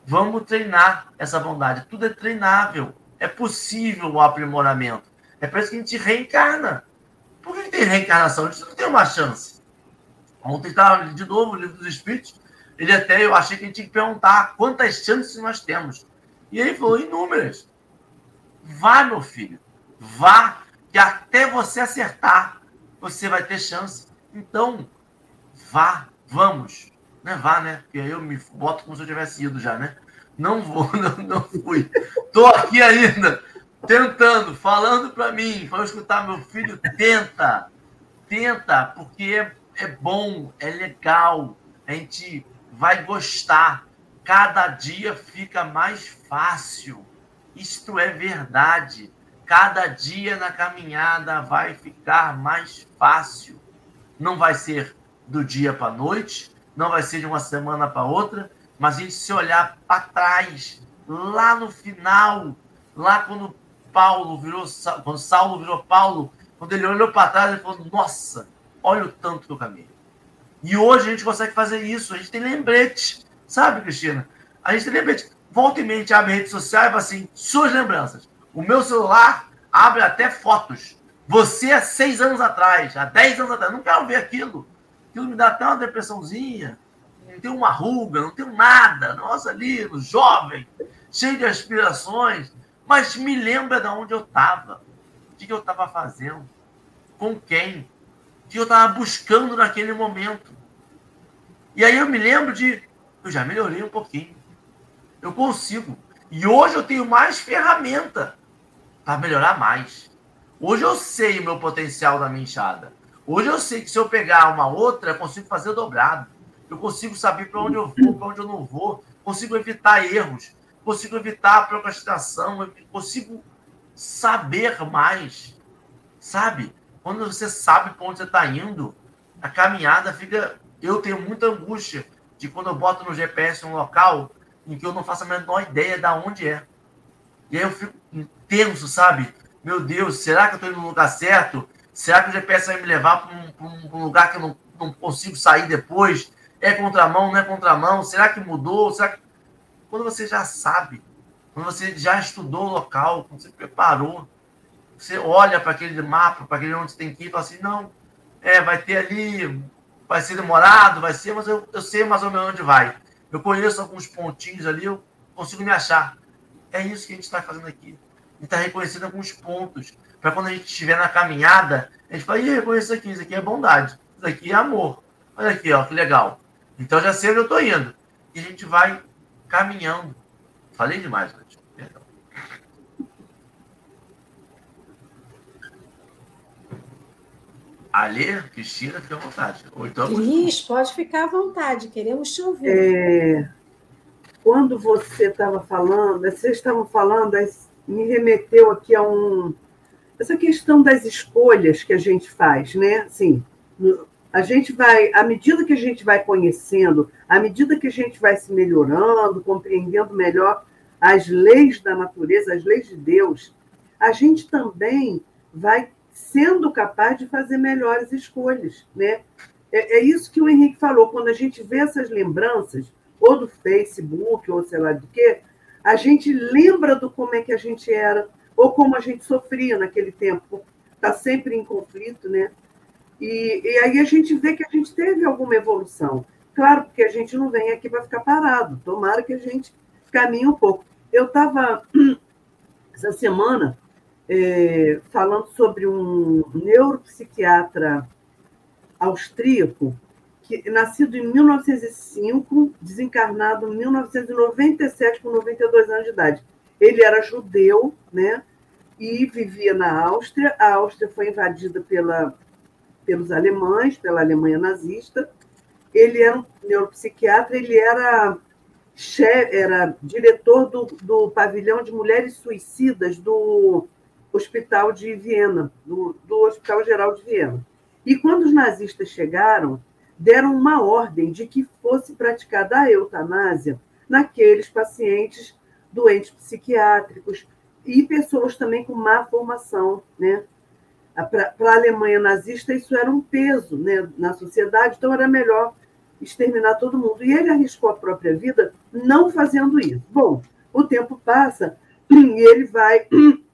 vamos treinar essa bondade. Tudo é treinável. É possível o aprimoramento. É por isso que a gente reencarna. Por que tem reencarnação? A gente não tem uma chance. Ontem estava de novo o livro dos Espíritos. Ele até, eu achei que ele tinha que perguntar quantas chances nós temos. E ele falou, inúmeras. Vá, meu filho. Vá, que até você acertar, você vai ter chance. Então, vá, vamos. Não é vá, né? Porque aí eu me boto como se eu tivesse ido já, né? Não vou, <laughs> não, não fui. Tô aqui ainda, tentando, falando para mim, para escutar meu filho, tenta. Tenta, porque é, é bom, é legal. A gente vai gostar. Cada dia fica mais fácil. Isto é verdade. Cada dia na caminhada vai ficar mais fácil. Não vai ser do dia para a noite, não vai ser de uma semana para outra, mas a gente se olhar para trás, lá no final, lá quando Paulo virou, quando Saulo virou Paulo, quando ele olhou para trás, ele falou: Nossa, olha o tanto que eu. E hoje a gente consegue fazer isso. A gente tem lembrete. Sabe, Cristina? A gente tem lembrete. Volta e mente, abre a rede social e fala assim: suas lembranças. O meu celular abre até fotos. Você há seis anos atrás, há dez anos atrás, não quero ver aquilo. Aquilo me dá até uma depressãozinha. Não tenho uma ruga, não tenho nada. Nossa, ali, jovem, cheio de aspirações. Mas me lembra de onde eu estava. O que eu estava fazendo. Com quem que eu estava buscando naquele momento. E aí eu me lembro de, eu já melhorei um pouquinho. Eu consigo. E hoje eu tenho mais ferramenta para melhorar mais. Hoje eu sei o meu potencial da minha enxada. Hoje eu sei que se eu pegar uma outra, eu consigo fazer dobrado. Eu consigo saber para onde eu vou, para onde eu não vou. Consigo evitar erros. Consigo evitar procrastinação. Consigo saber mais. Sabe? Quando você sabe para onde você está indo, a caminhada fica. Eu tenho muita angústia de quando eu boto no GPS um local em que eu não faço a menor ideia de onde é. E aí eu fico tenso, sabe? Meu Deus, será que eu estou indo no lugar certo? Será que o GPS vai me levar para um, um, lugar que eu não, não consigo sair depois? É contramão, não é contramão? Será que mudou? Será que... Quando você já sabe, quando você já estudou o local, quando você preparou, você olha para aquele mapa, para aquele onde você tem que ir e fala assim, não, é, vai ter ali, vai ser demorado, vai ser, mas eu, eu sei mais ou menos onde vai. Eu conheço alguns pontinhos ali, eu consigo me achar. É isso que a gente está fazendo aqui. A gente está reconhecendo alguns pontos. Para quando a gente estiver na caminhada, a gente fala, ih, reconheço aqui, isso aqui é bondade, isso aqui é amor. Olha aqui, ó, que legal. Então já sei onde eu estou indo. E a gente vai caminhando. Falei demais, gente. Perdão. Alê, Cristina, fica à vontade. Ou então... Cris, pode ficar à vontade, queremos te ouvir. É, quando você estava falando, vocês estavam falando, me remeteu aqui a um. Essa questão das escolhas que a gente faz, né? Assim, a gente vai, à medida que a gente vai conhecendo, à medida que a gente vai se melhorando, compreendendo melhor as leis da natureza, as leis de Deus, a gente também vai sendo capaz de fazer melhores escolhas, né? É, é isso que o Henrique falou, quando a gente vê essas lembranças, ou do Facebook, ou sei lá do que, a gente lembra do como é que a gente era, ou como a gente sofria naquele tempo. Está sempre em conflito, né? E, e aí a gente vê que a gente teve alguma evolução. Claro, porque a gente não vem aqui para ficar parado. Tomara que a gente caminhe um pouco. Eu estava, <clears throat> essa semana, é, falando sobre um neuropsiquiatra austríaco, que, nascido em 1905, desencarnado em 1997, com 92 anos de idade. Ele era judeu, né? E vivia na Áustria. A Áustria foi invadida pela pelos alemães, pela Alemanha nazista. Ele era um neuropsiquiatra, ele era, chefe, era diretor do, do pavilhão de mulheres suicidas do Hospital de Viena, do, do Hospital Geral de Viena. E quando os nazistas chegaram, deram uma ordem de que fosse praticada a eutanásia naqueles pacientes doentes psiquiátricos e pessoas também com má formação, né? Para a Alemanha nazista, isso era um peso né, na sociedade, então era melhor exterminar todo mundo. E ele arriscou a própria vida não fazendo isso. Bom, o tempo passa e ele vai, <clears throat>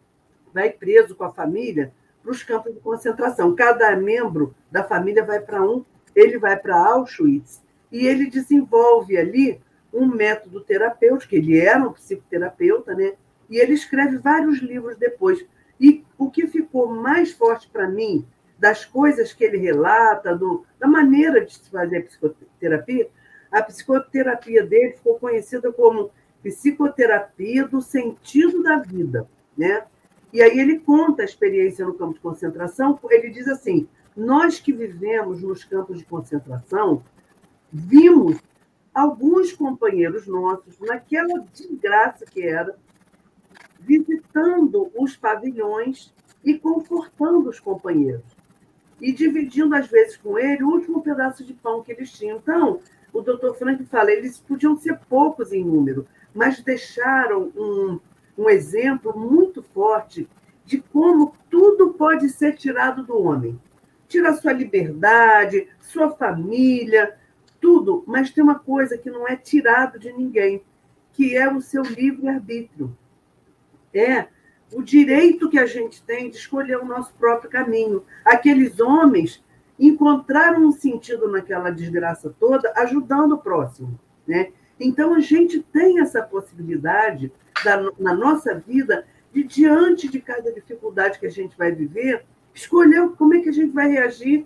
vai preso com a família para os campos de concentração. Cada membro da família vai para um, ele vai para Auschwitz e ele desenvolve ali um método terapêutico, ele era um psicoterapeuta, né? E ele escreve vários livros depois. E o que ficou mais forte para mim das coisas que ele relata, do, da maneira de se fazer psicoterapia, a psicoterapia dele ficou conhecida como psicoterapia do sentido da vida, né? E aí ele conta a experiência no campo de concentração, ele diz assim: nós que vivemos nos campos de concentração, vimos alguns companheiros nossos, naquela desgraça que era, visitando os pavilhões e confortando os companheiros. E dividindo, às vezes, com ele o último pedaço de pão que eles tinham. Então, o doutor Frank fala, eles podiam ser poucos em número, mas deixaram um, um exemplo muito forte de como tudo pode ser tirado do homem. Tira sua liberdade, sua família, tudo, mas tem uma coisa que não é tirado de ninguém, que é o seu livre-arbítrio é o direito que a gente tem de escolher o nosso próprio caminho. Aqueles homens encontraram um sentido naquela desgraça toda, ajudando o próximo, né? Então a gente tem essa possibilidade da, na nossa vida de diante de cada dificuldade que a gente vai viver, escolher como é que a gente vai reagir.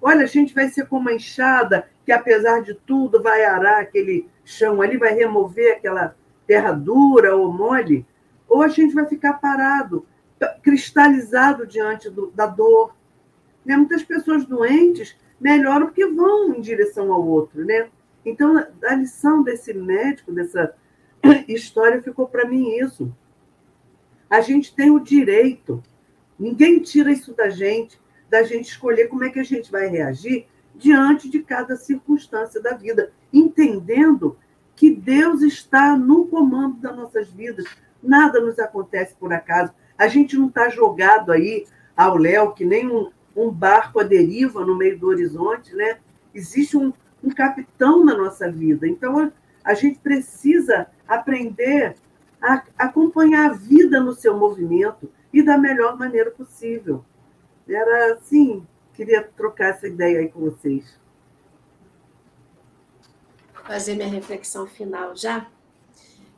Olha, a gente vai ser como uma enxada que apesar de tudo vai arar aquele chão ali, vai remover aquela terra dura ou mole ou a gente vai ficar parado, cristalizado diante do, da dor. Né? Muitas pessoas doentes melhoram porque vão em direção ao outro. Né? Então, a lição desse médico, dessa <coughs> história, ficou para mim isso. A gente tem o direito, ninguém tira isso da gente, da gente escolher como é que a gente vai reagir diante de cada circunstância da vida, entendendo que Deus está no comando das nossas vidas. Nada nos acontece por acaso. A gente não está jogado aí ao léu, que nem um, um, barco à deriva no meio do horizonte, né? Existe um, um capitão na nossa vida. Então, a gente precisa aprender a acompanhar a vida no seu movimento e da melhor maneira possível. Era assim, queria trocar essa ideia aí com vocês. Fazer minha reflexão final já.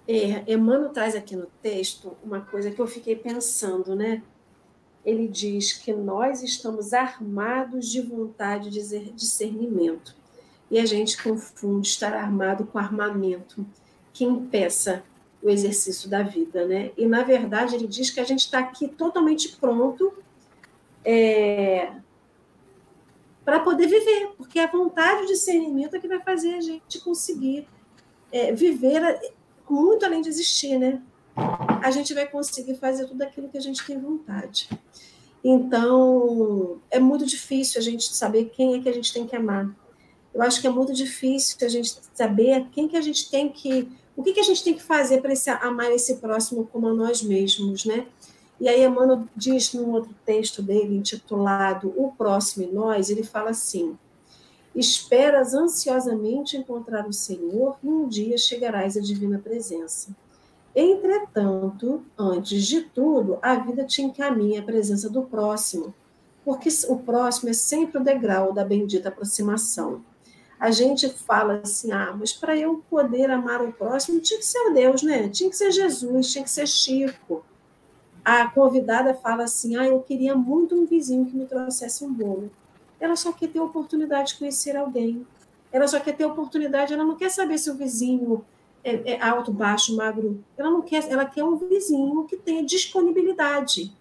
É, Emmanuel traz aqui no texto uma coisa que eu fiquei pensando, né? Ele diz que nós estamos armados de vontade de discernimento. E a gente confunde estar armado com armamento que impeça o exercício da vida, né? E na verdade ele diz que a gente está aqui totalmente pronto é, para poder viver, porque a vontade de discernimento é que vai fazer a gente conseguir é, viver muito além de existir, né? A gente vai conseguir fazer tudo aquilo que a gente tem vontade. Então, é muito difícil a gente saber quem é que a gente tem que amar. Eu acho que é muito difícil a gente saber quem que a gente tem que o que, que a gente tem que fazer para amar esse próximo como a nós mesmos, né? E aí Emmanuel diz num outro texto dele, intitulado O Próximo e Nós, ele fala assim, esperas ansiosamente encontrar o Senhor e um dia chegarás à divina presença. Entretanto, antes de tudo, a vida te encaminha à presença do próximo, porque o próximo é sempre o degrau da bendita aproximação a gente fala assim, ah, mas para eu poder amar o próximo, tinha que ser Deus, né? Tinha que ser Jesus, tinha que ser Chico. A convidada fala assim, ah, eu queria muito um vizinho que me trouxesse um bolo. Ela só quer ter a oportunidade de conhecer alguém. Ela só quer ter a oportunidade, ela não quer saber se o vizinho é, é alto, baixo, magro. Ela não quer, ela quer um vizinho que tenha disponibilidade.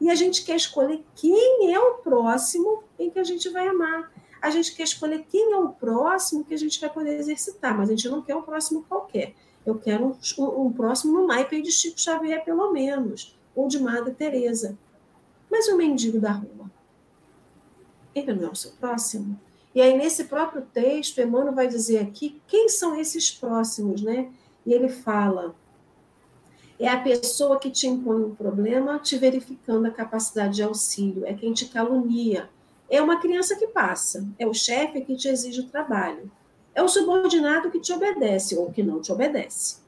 E a gente quer escolher quem é o próximo em que a gente vai amar a gente quer escolher quem é o próximo que a gente vai poder exercitar, mas a gente não quer um próximo qualquer. Eu quero um, um, próximo no naipe de Chico Xavier, pelo menos, ou de Madre Teresa. Mas o mendigo da rua, ele não é o seu próximo? E aí, nesse próprio texto, Emmanuel vai dizer aqui quem são esses próximos, né? E ele fala: é a pessoa que te impõe um problema, te verificando a capacidade de auxílio, é quem te calunia, é uma criança que passa, é o chefe que te exige o trabalho, é o subordinado que te obedece ou que não te obedece.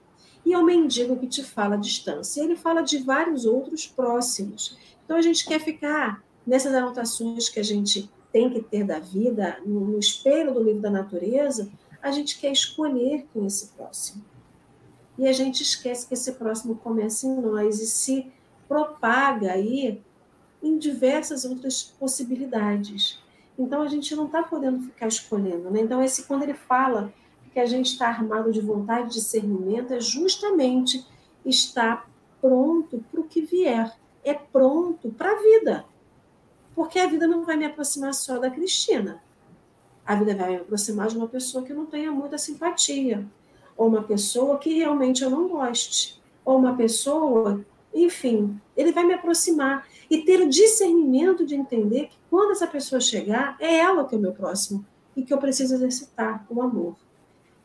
E é o mendigo que te fala a distância. Ele fala de vários outros próximos. Então a gente quer ficar nessas anotações que a gente tem que ter da vida, no, espelho do livro da natureza, a gente quer escolher com esse próximo. E a gente esquece que esse próximo começa em nós e se propaga aí em diversas outras possibilidades. Então a gente não está podendo ficar escolhendo. Né? Então, esse, quando ele fala que a gente está armado de vontade de discernimento, é justamente estar pronto para o que vier, é pronto para a vida. Porque a vida não vai me aproximar só da Cristina. A vida vai me aproximar de uma pessoa que não tenha muita simpatia, ou uma pessoa que realmente eu não goste, ou uma pessoa, enfim, ele vai me aproximar e ter o discernimento de entender que quando essa pessoa chegar, é ela que é o meu próximo e que eu preciso exercitar o amor.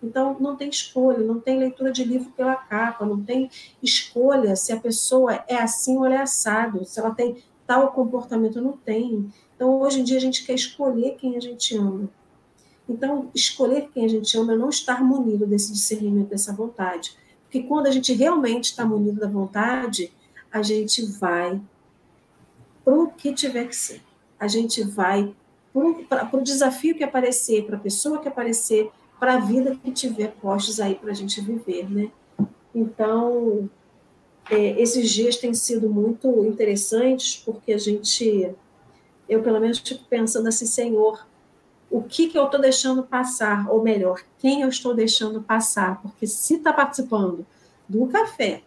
Então, não tem escolha, não tem leitura de livro pela capa, não tem escolha se a pessoa é assim ou ela é assado, se ela tem tal comportamento, não tem. Então, hoje em dia, a gente quer escolher quem a gente ama. Então, escolher quem a gente ama é não estar munido desse discernimento, dessa vontade. Porque quando a gente realmente está munido da vontade, a gente vai para o que tiver que ser. A gente vai para o desafio que aparecer, para a pessoa que aparecer, para a vida que tiver postos aí para a gente viver, né? Então, é, esses dias têm sido muito interessantes, porque a gente, eu pelo menos fico pensando assim, Senhor, o que, que eu estou deixando passar, ou melhor, quem eu estou deixando passar, porque se está participando do café,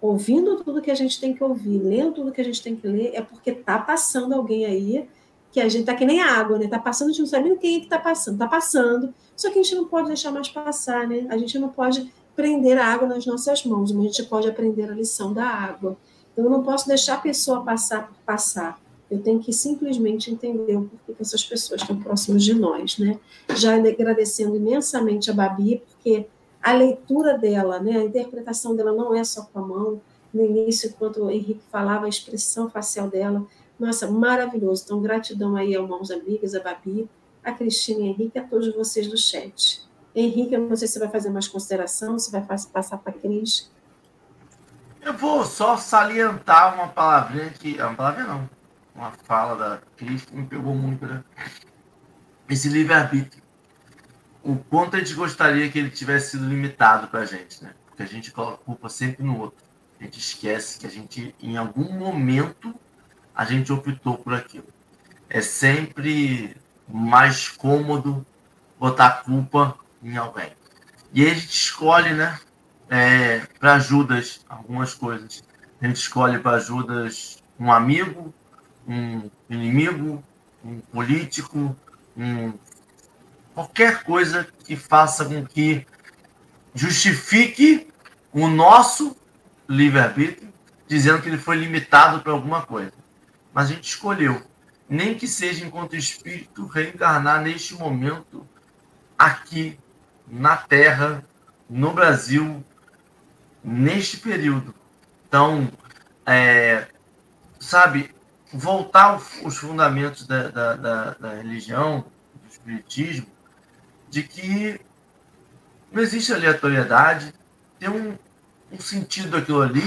ouvindo tudo que a gente tem que ouvir, lendo tudo que a gente tem que ler, é porque tá passando alguém aí que a gente tá que nem água, né? Tá passando, a gente não sabe nem quem é que tá passando, tá passando. Só que a gente não pode deixar mais passar, né? A gente não pode prender a água nas nossas mãos, mas a gente pode aprender a lição da água. Então, eu não posso deixar a pessoa passar por passar. Eu tenho que simplesmente entender o porquê que essas pessoas estão próximas de nós, né? Já agradecendo imensamente a Babi, porque a leitura dela, né, a interpretação dela não é só com a mão. No início, enquanto o Henrique falava, a expressão facial dela, nossa, maravilhoso. Então, gratidão aí aos irmãos amigas, a Babi, a Cristina e Henrique, a todos vocês do chat. Henrique, eu não sei se você vai fazer mais consideração, se vai passar para a Cris. Eu vou só salientar uma palavrinha que. Uma palavra não. Uma fala da Cris que me pegou muito, né? Esse livre-arbítrio. O quanto a gente gostaria que ele tivesse sido limitado para a gente, né? Porque a gente coloca culpa sempre no outro. A gente esquece que a gente, em algum momento, a gente optou por aquilo. É sempre mais cômodo botar a culpa em alguém. E aí a gente escolhe, né, é, para Judas algumas coisas. A gente escolhe para Judas um amigo, um inimigo, um político, um qualquer coisa que faça com que justifique o nosso livre-arbítrio, dizendo que ele foi limitado para alguma coisa. Mas a gente escolheu, nem que seja enquanto espírito, reencarnar neste momento aqui na Terra, no Brasil, neste período. Então, é, sabe, voltar os fundamentos da, da, da, da religião, do espiritismo, de que não existe aleatoriedade, tem um, um sentido aquilo ali,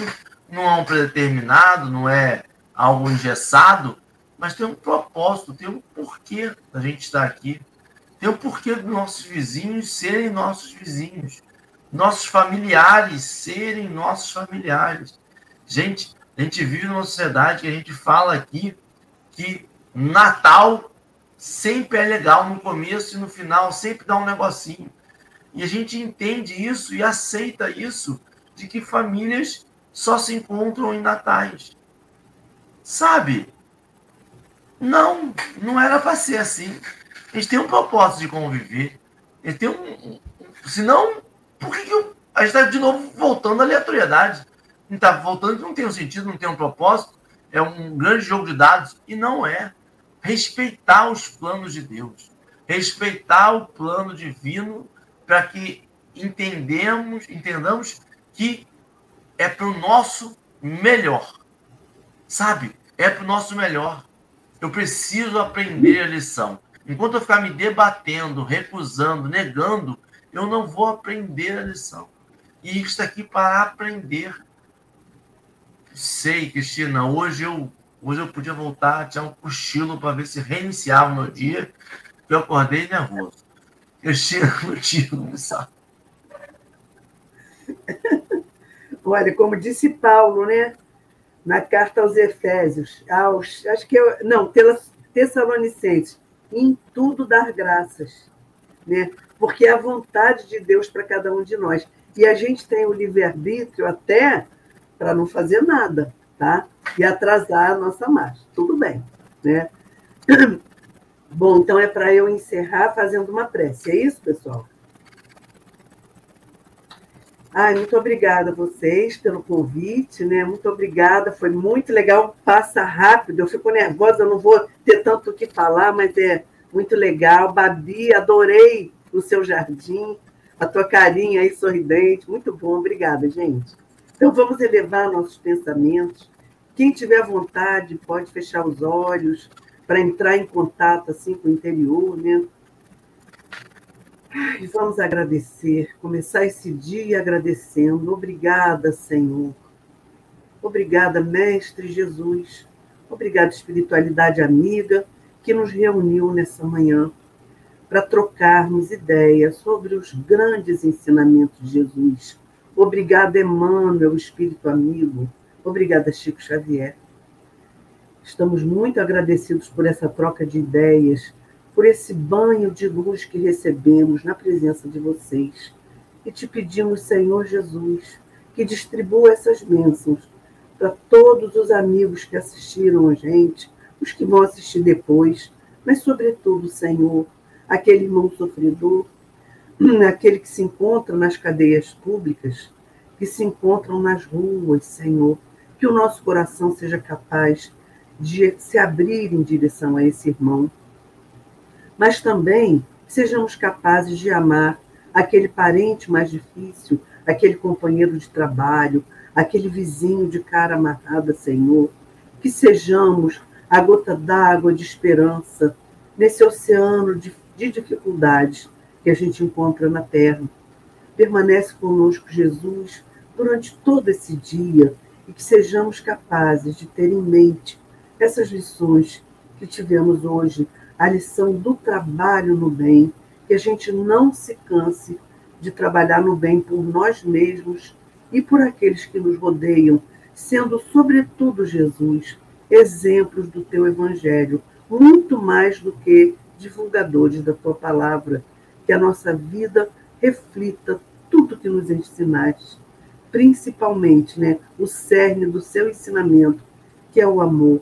não é um predeterminado, não é algo engessado, mas tem um propósito, tem um porquê da gente estar aqui. Tem um porquê dos nossos vizinhos serem nossos vizinhos, nossos familiares serem nossos familiares. Gente, a gente vive numa sociedade que a gente fala aqui que Natal sempre é legal no começo e no final sempre dá um negocinho. E a gente entende isso e aceita isso de que famílias só se encontram em natais. Sabe? Não, não era para ser assim. Eles têm um propósito de conviver. Eles têm um. senão, por que, que eu, a gente está de novo voltando à aleatoriedade? Não está voltando, não tem um sentido, não tem um propósito. É um grande jogo de dados. E não é. Respeitar os planos de Deus. Respeitar o plano divino para que entendemos, entendamos que é para o nosso melhor. Sabe? É para o nosso melhor. Eu preciso aprender a lição. Enquanto eu ficar me debatendo, recusando, negando, eu não vou aprender a lição. E está aqui para aprender. Sei, Cristina, hoje eu, hoje eu podia voltar tirar um cochilo para ver se reiniciava o meu dia, eu acordei nervoso. Cristina, motivo, não sabe. Olha, como disse Paulo, né? Na carta aos Efésios, aos, acho que eu, não, Tessalonicenses, em tudo dar graças, né? Porque é a vontade de Deus para cada um de nós. E a gente tem o livre-arbítrio até para não fazer nada, tá? E atrasar a nossa marcha. Tudo bem, né? <clears throat> Bom, então é para eu encerrar fazendo uma prece. É isso, pessoal? Ai, muito obrigada a vocês pelo convite, né? Muito obrigada, foi muito legal. Passa rápido, eu fico nervosa, eu não vou ter tanto o que falar, mas é muito legal. Babi, adorei o seu jardim, a tua carinha aí sorridente, muito bom, obrigada, gente. Então vamos elevar nossos pensamentos. Quem tiver vontade pode fechar os olhos para entrar em contato assim com o interior, né? E vamos agradecer, começar esse dia agradecendo. Obrigada, Senhor. Obrigada, Mestre Jesus. Obrigada, espiritualidade amiga, que nos reuniu nessa manhã para trocarmos ideias sobre os grandes ensinamentos de Jesus. Obrigada, Emmanuel, Espírito amigo. Obrigada, Chico Xavier. Estamos muito agradecidos por essa troca de ideias por esse banho de luz que recebemos na presença de vocês. E te pedimos, Senhor Jesus, que distribua essas bênçãos para todos os amigos que assistiram a gente, os que vão assistir depois, mas, sobretudo, Senhor, aquele irmão sofredor, aquele que se encontra nas cadeias públicas, que se encontram nas ruas, Senhor, que o nosso coração seja capaz de se abrir em direção a esse irmão, mas também sejamos capazes de amar aquele parente mais difícil, aquele companheiro de trabalho, aquele vizinho de cara amarrada, Senhor, que sejamos a gota d'água de esperança nesse oceano de, de dificuldades que a gente encontra na terra. Permanece conosco, Jesus, durante todo esse dia e que sejamos capazes de ter em mente essas lições que tivemos hoje, a lição do trabalho no bem, que a gente não se canse de trabalhar no bem por nós mesmos e por aqueles que nos rodeiam, sendo, sobretudo, Jesus, exemplos do teu evangelho, muito mais do que divulgadores da tua palavra, que a nossa vida reflita tudo que nos ensinaste, principalmente, né, o cerne do seu ensinamento, que é o amor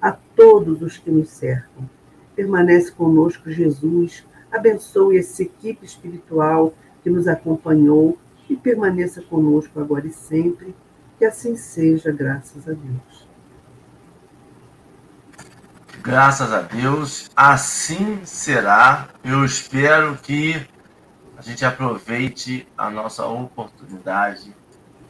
a todos os que nos cercam. Permanece conosco, Jesus, abençoe essa equipe espiritual que nos acompanhou e permaneça conosco agora e sempre. Que assim seja, graças a Deus. Graças a Deus, assim será. Eu espero que a gente aproveite a nossa oportunidade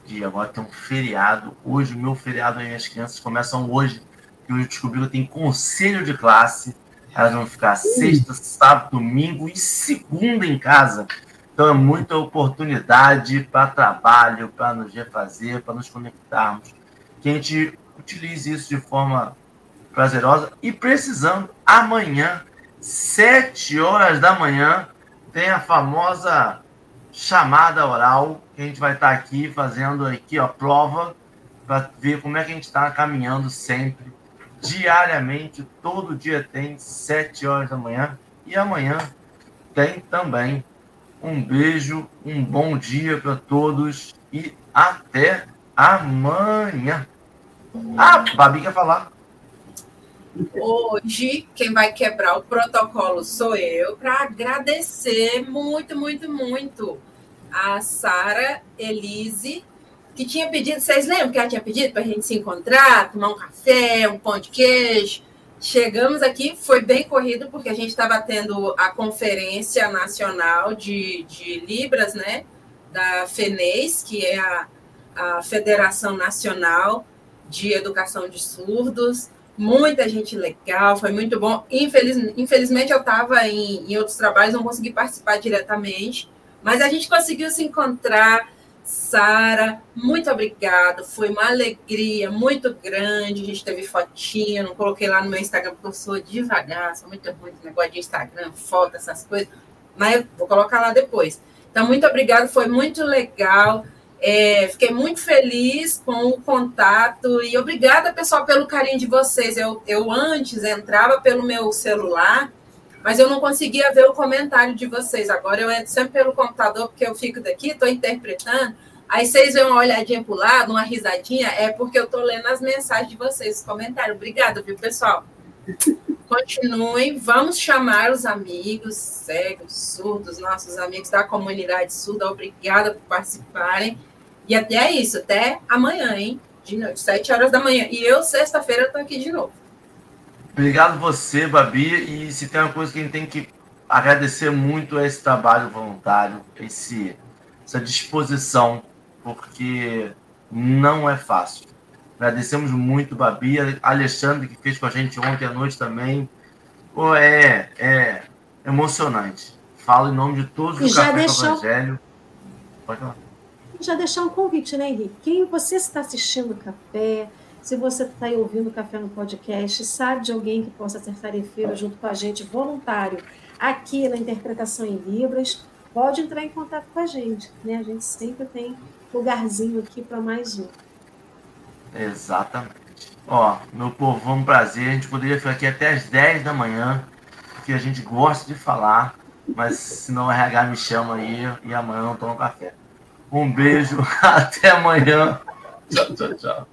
de agora ter um feriado. Hoje, o meu feriado e as crianças começam hoje. Eu descobri que tem conselho de classe. Elas vão ficar sexta, sábado, domingo e segunda em casa. Então é muita oportunidade para trabalho, para nos refazer, para nos conectarmos. Que a gente utilize isso de forma prazerosa e precisando. Amanhã, sete horas da manhã, tem a famosa chamada oral, que a gente vai estar aqui fazendo aqui a prova para ver como é que a gente está caminhando sempre, diariamente, todo dia tem sete horas da manhã e amanhã tem também um beijo, um bom dia para todos e até amanhã. Ah, Babi quer falar. Hoje, quem vai quebrar o protocolo sou eu, para agradecer muito, muito, muito a Sara Elise, que tinha pedido, vocês lembram que ela tinha pedido para a gente se encontrar, tomar um café, um pão de queijo? Chegamos aqui, foi bem corrido, porque a gente estava tendo a Conferência Nacional de, de Libras, né? Da FENES, que é a, a Federação Nacional de Educação de Surdos. Muita gente legal, foi muito bom. Infeliz, infelizmente, eu estava em, em outros trabalhos, não consegui participar diretamente, mas a gente conseguiu se encontrar Sara, muito obrigado. Foi uma alegria muito grande. A gente teve fotinha, não coloquei lá no meu Instagram, porque eu sou devagar, sou muito ruim de negócio de Instagram, foto, essas coisas. Mas eu vou colocar lá depois. Então, muito obrigado, foi muito legal. É, fiquei muito feliz com o contato e obrigada, pessoal, pelo carinho de vocês. Eu, eu antes entrava pelo meu celular mas eu não conseguia ver o comentário de vocês. Agora eu entro sempre pelo computador, porque eu fico daqui, estou interpretando. Aí vocês veem uma olhadinha para o lado, uma risadinha, é porque eu estou lendo as mensagens de vocês, os comentários. Obrigada, viu, pessoal? Continuem, vamos chamar os amigos cegos, surdos, nossos amigos da comunidade surda. Obrigada por participarem. E até isso, até amanhã, hein? De noite, sete horas da manhã. E eu, sexta-feira, estou aqui de novo. Obrigado você, Babi. E se tem uma coisa que a gente tem que agradecer muito é esse trabalho voluntário, esse, essa disposição, porque não é fácil. Agradecemos muito, Babi, Alexandre, que fez com a gente ontem à noite também. Pô, é, é emocionante. Falo em nome de todos os Café deixou... Evangelho. Pode falar. Já deixar um convite, né, Henrique? Quem você está assistindo o café, se você está aí ouvindo o Café no Podcast, sabe de alguém que possa ser tarefeiro junto com a gente, voluntário, aqui na Interpretação em Libras, pode entrar em contato com a gente. Né? A gente sempre tem lugarzinho aqui para mais um. Exatamente. Ó, meu povo, um prazer. A gente poderia ficar aqui até as 10 da manhã, porque a gente gosta de falar, mas senão o RH me chama aí e amanhã não tomo café. Um beijo, <laughs> até amanhã. Tchau, tchau, tchau.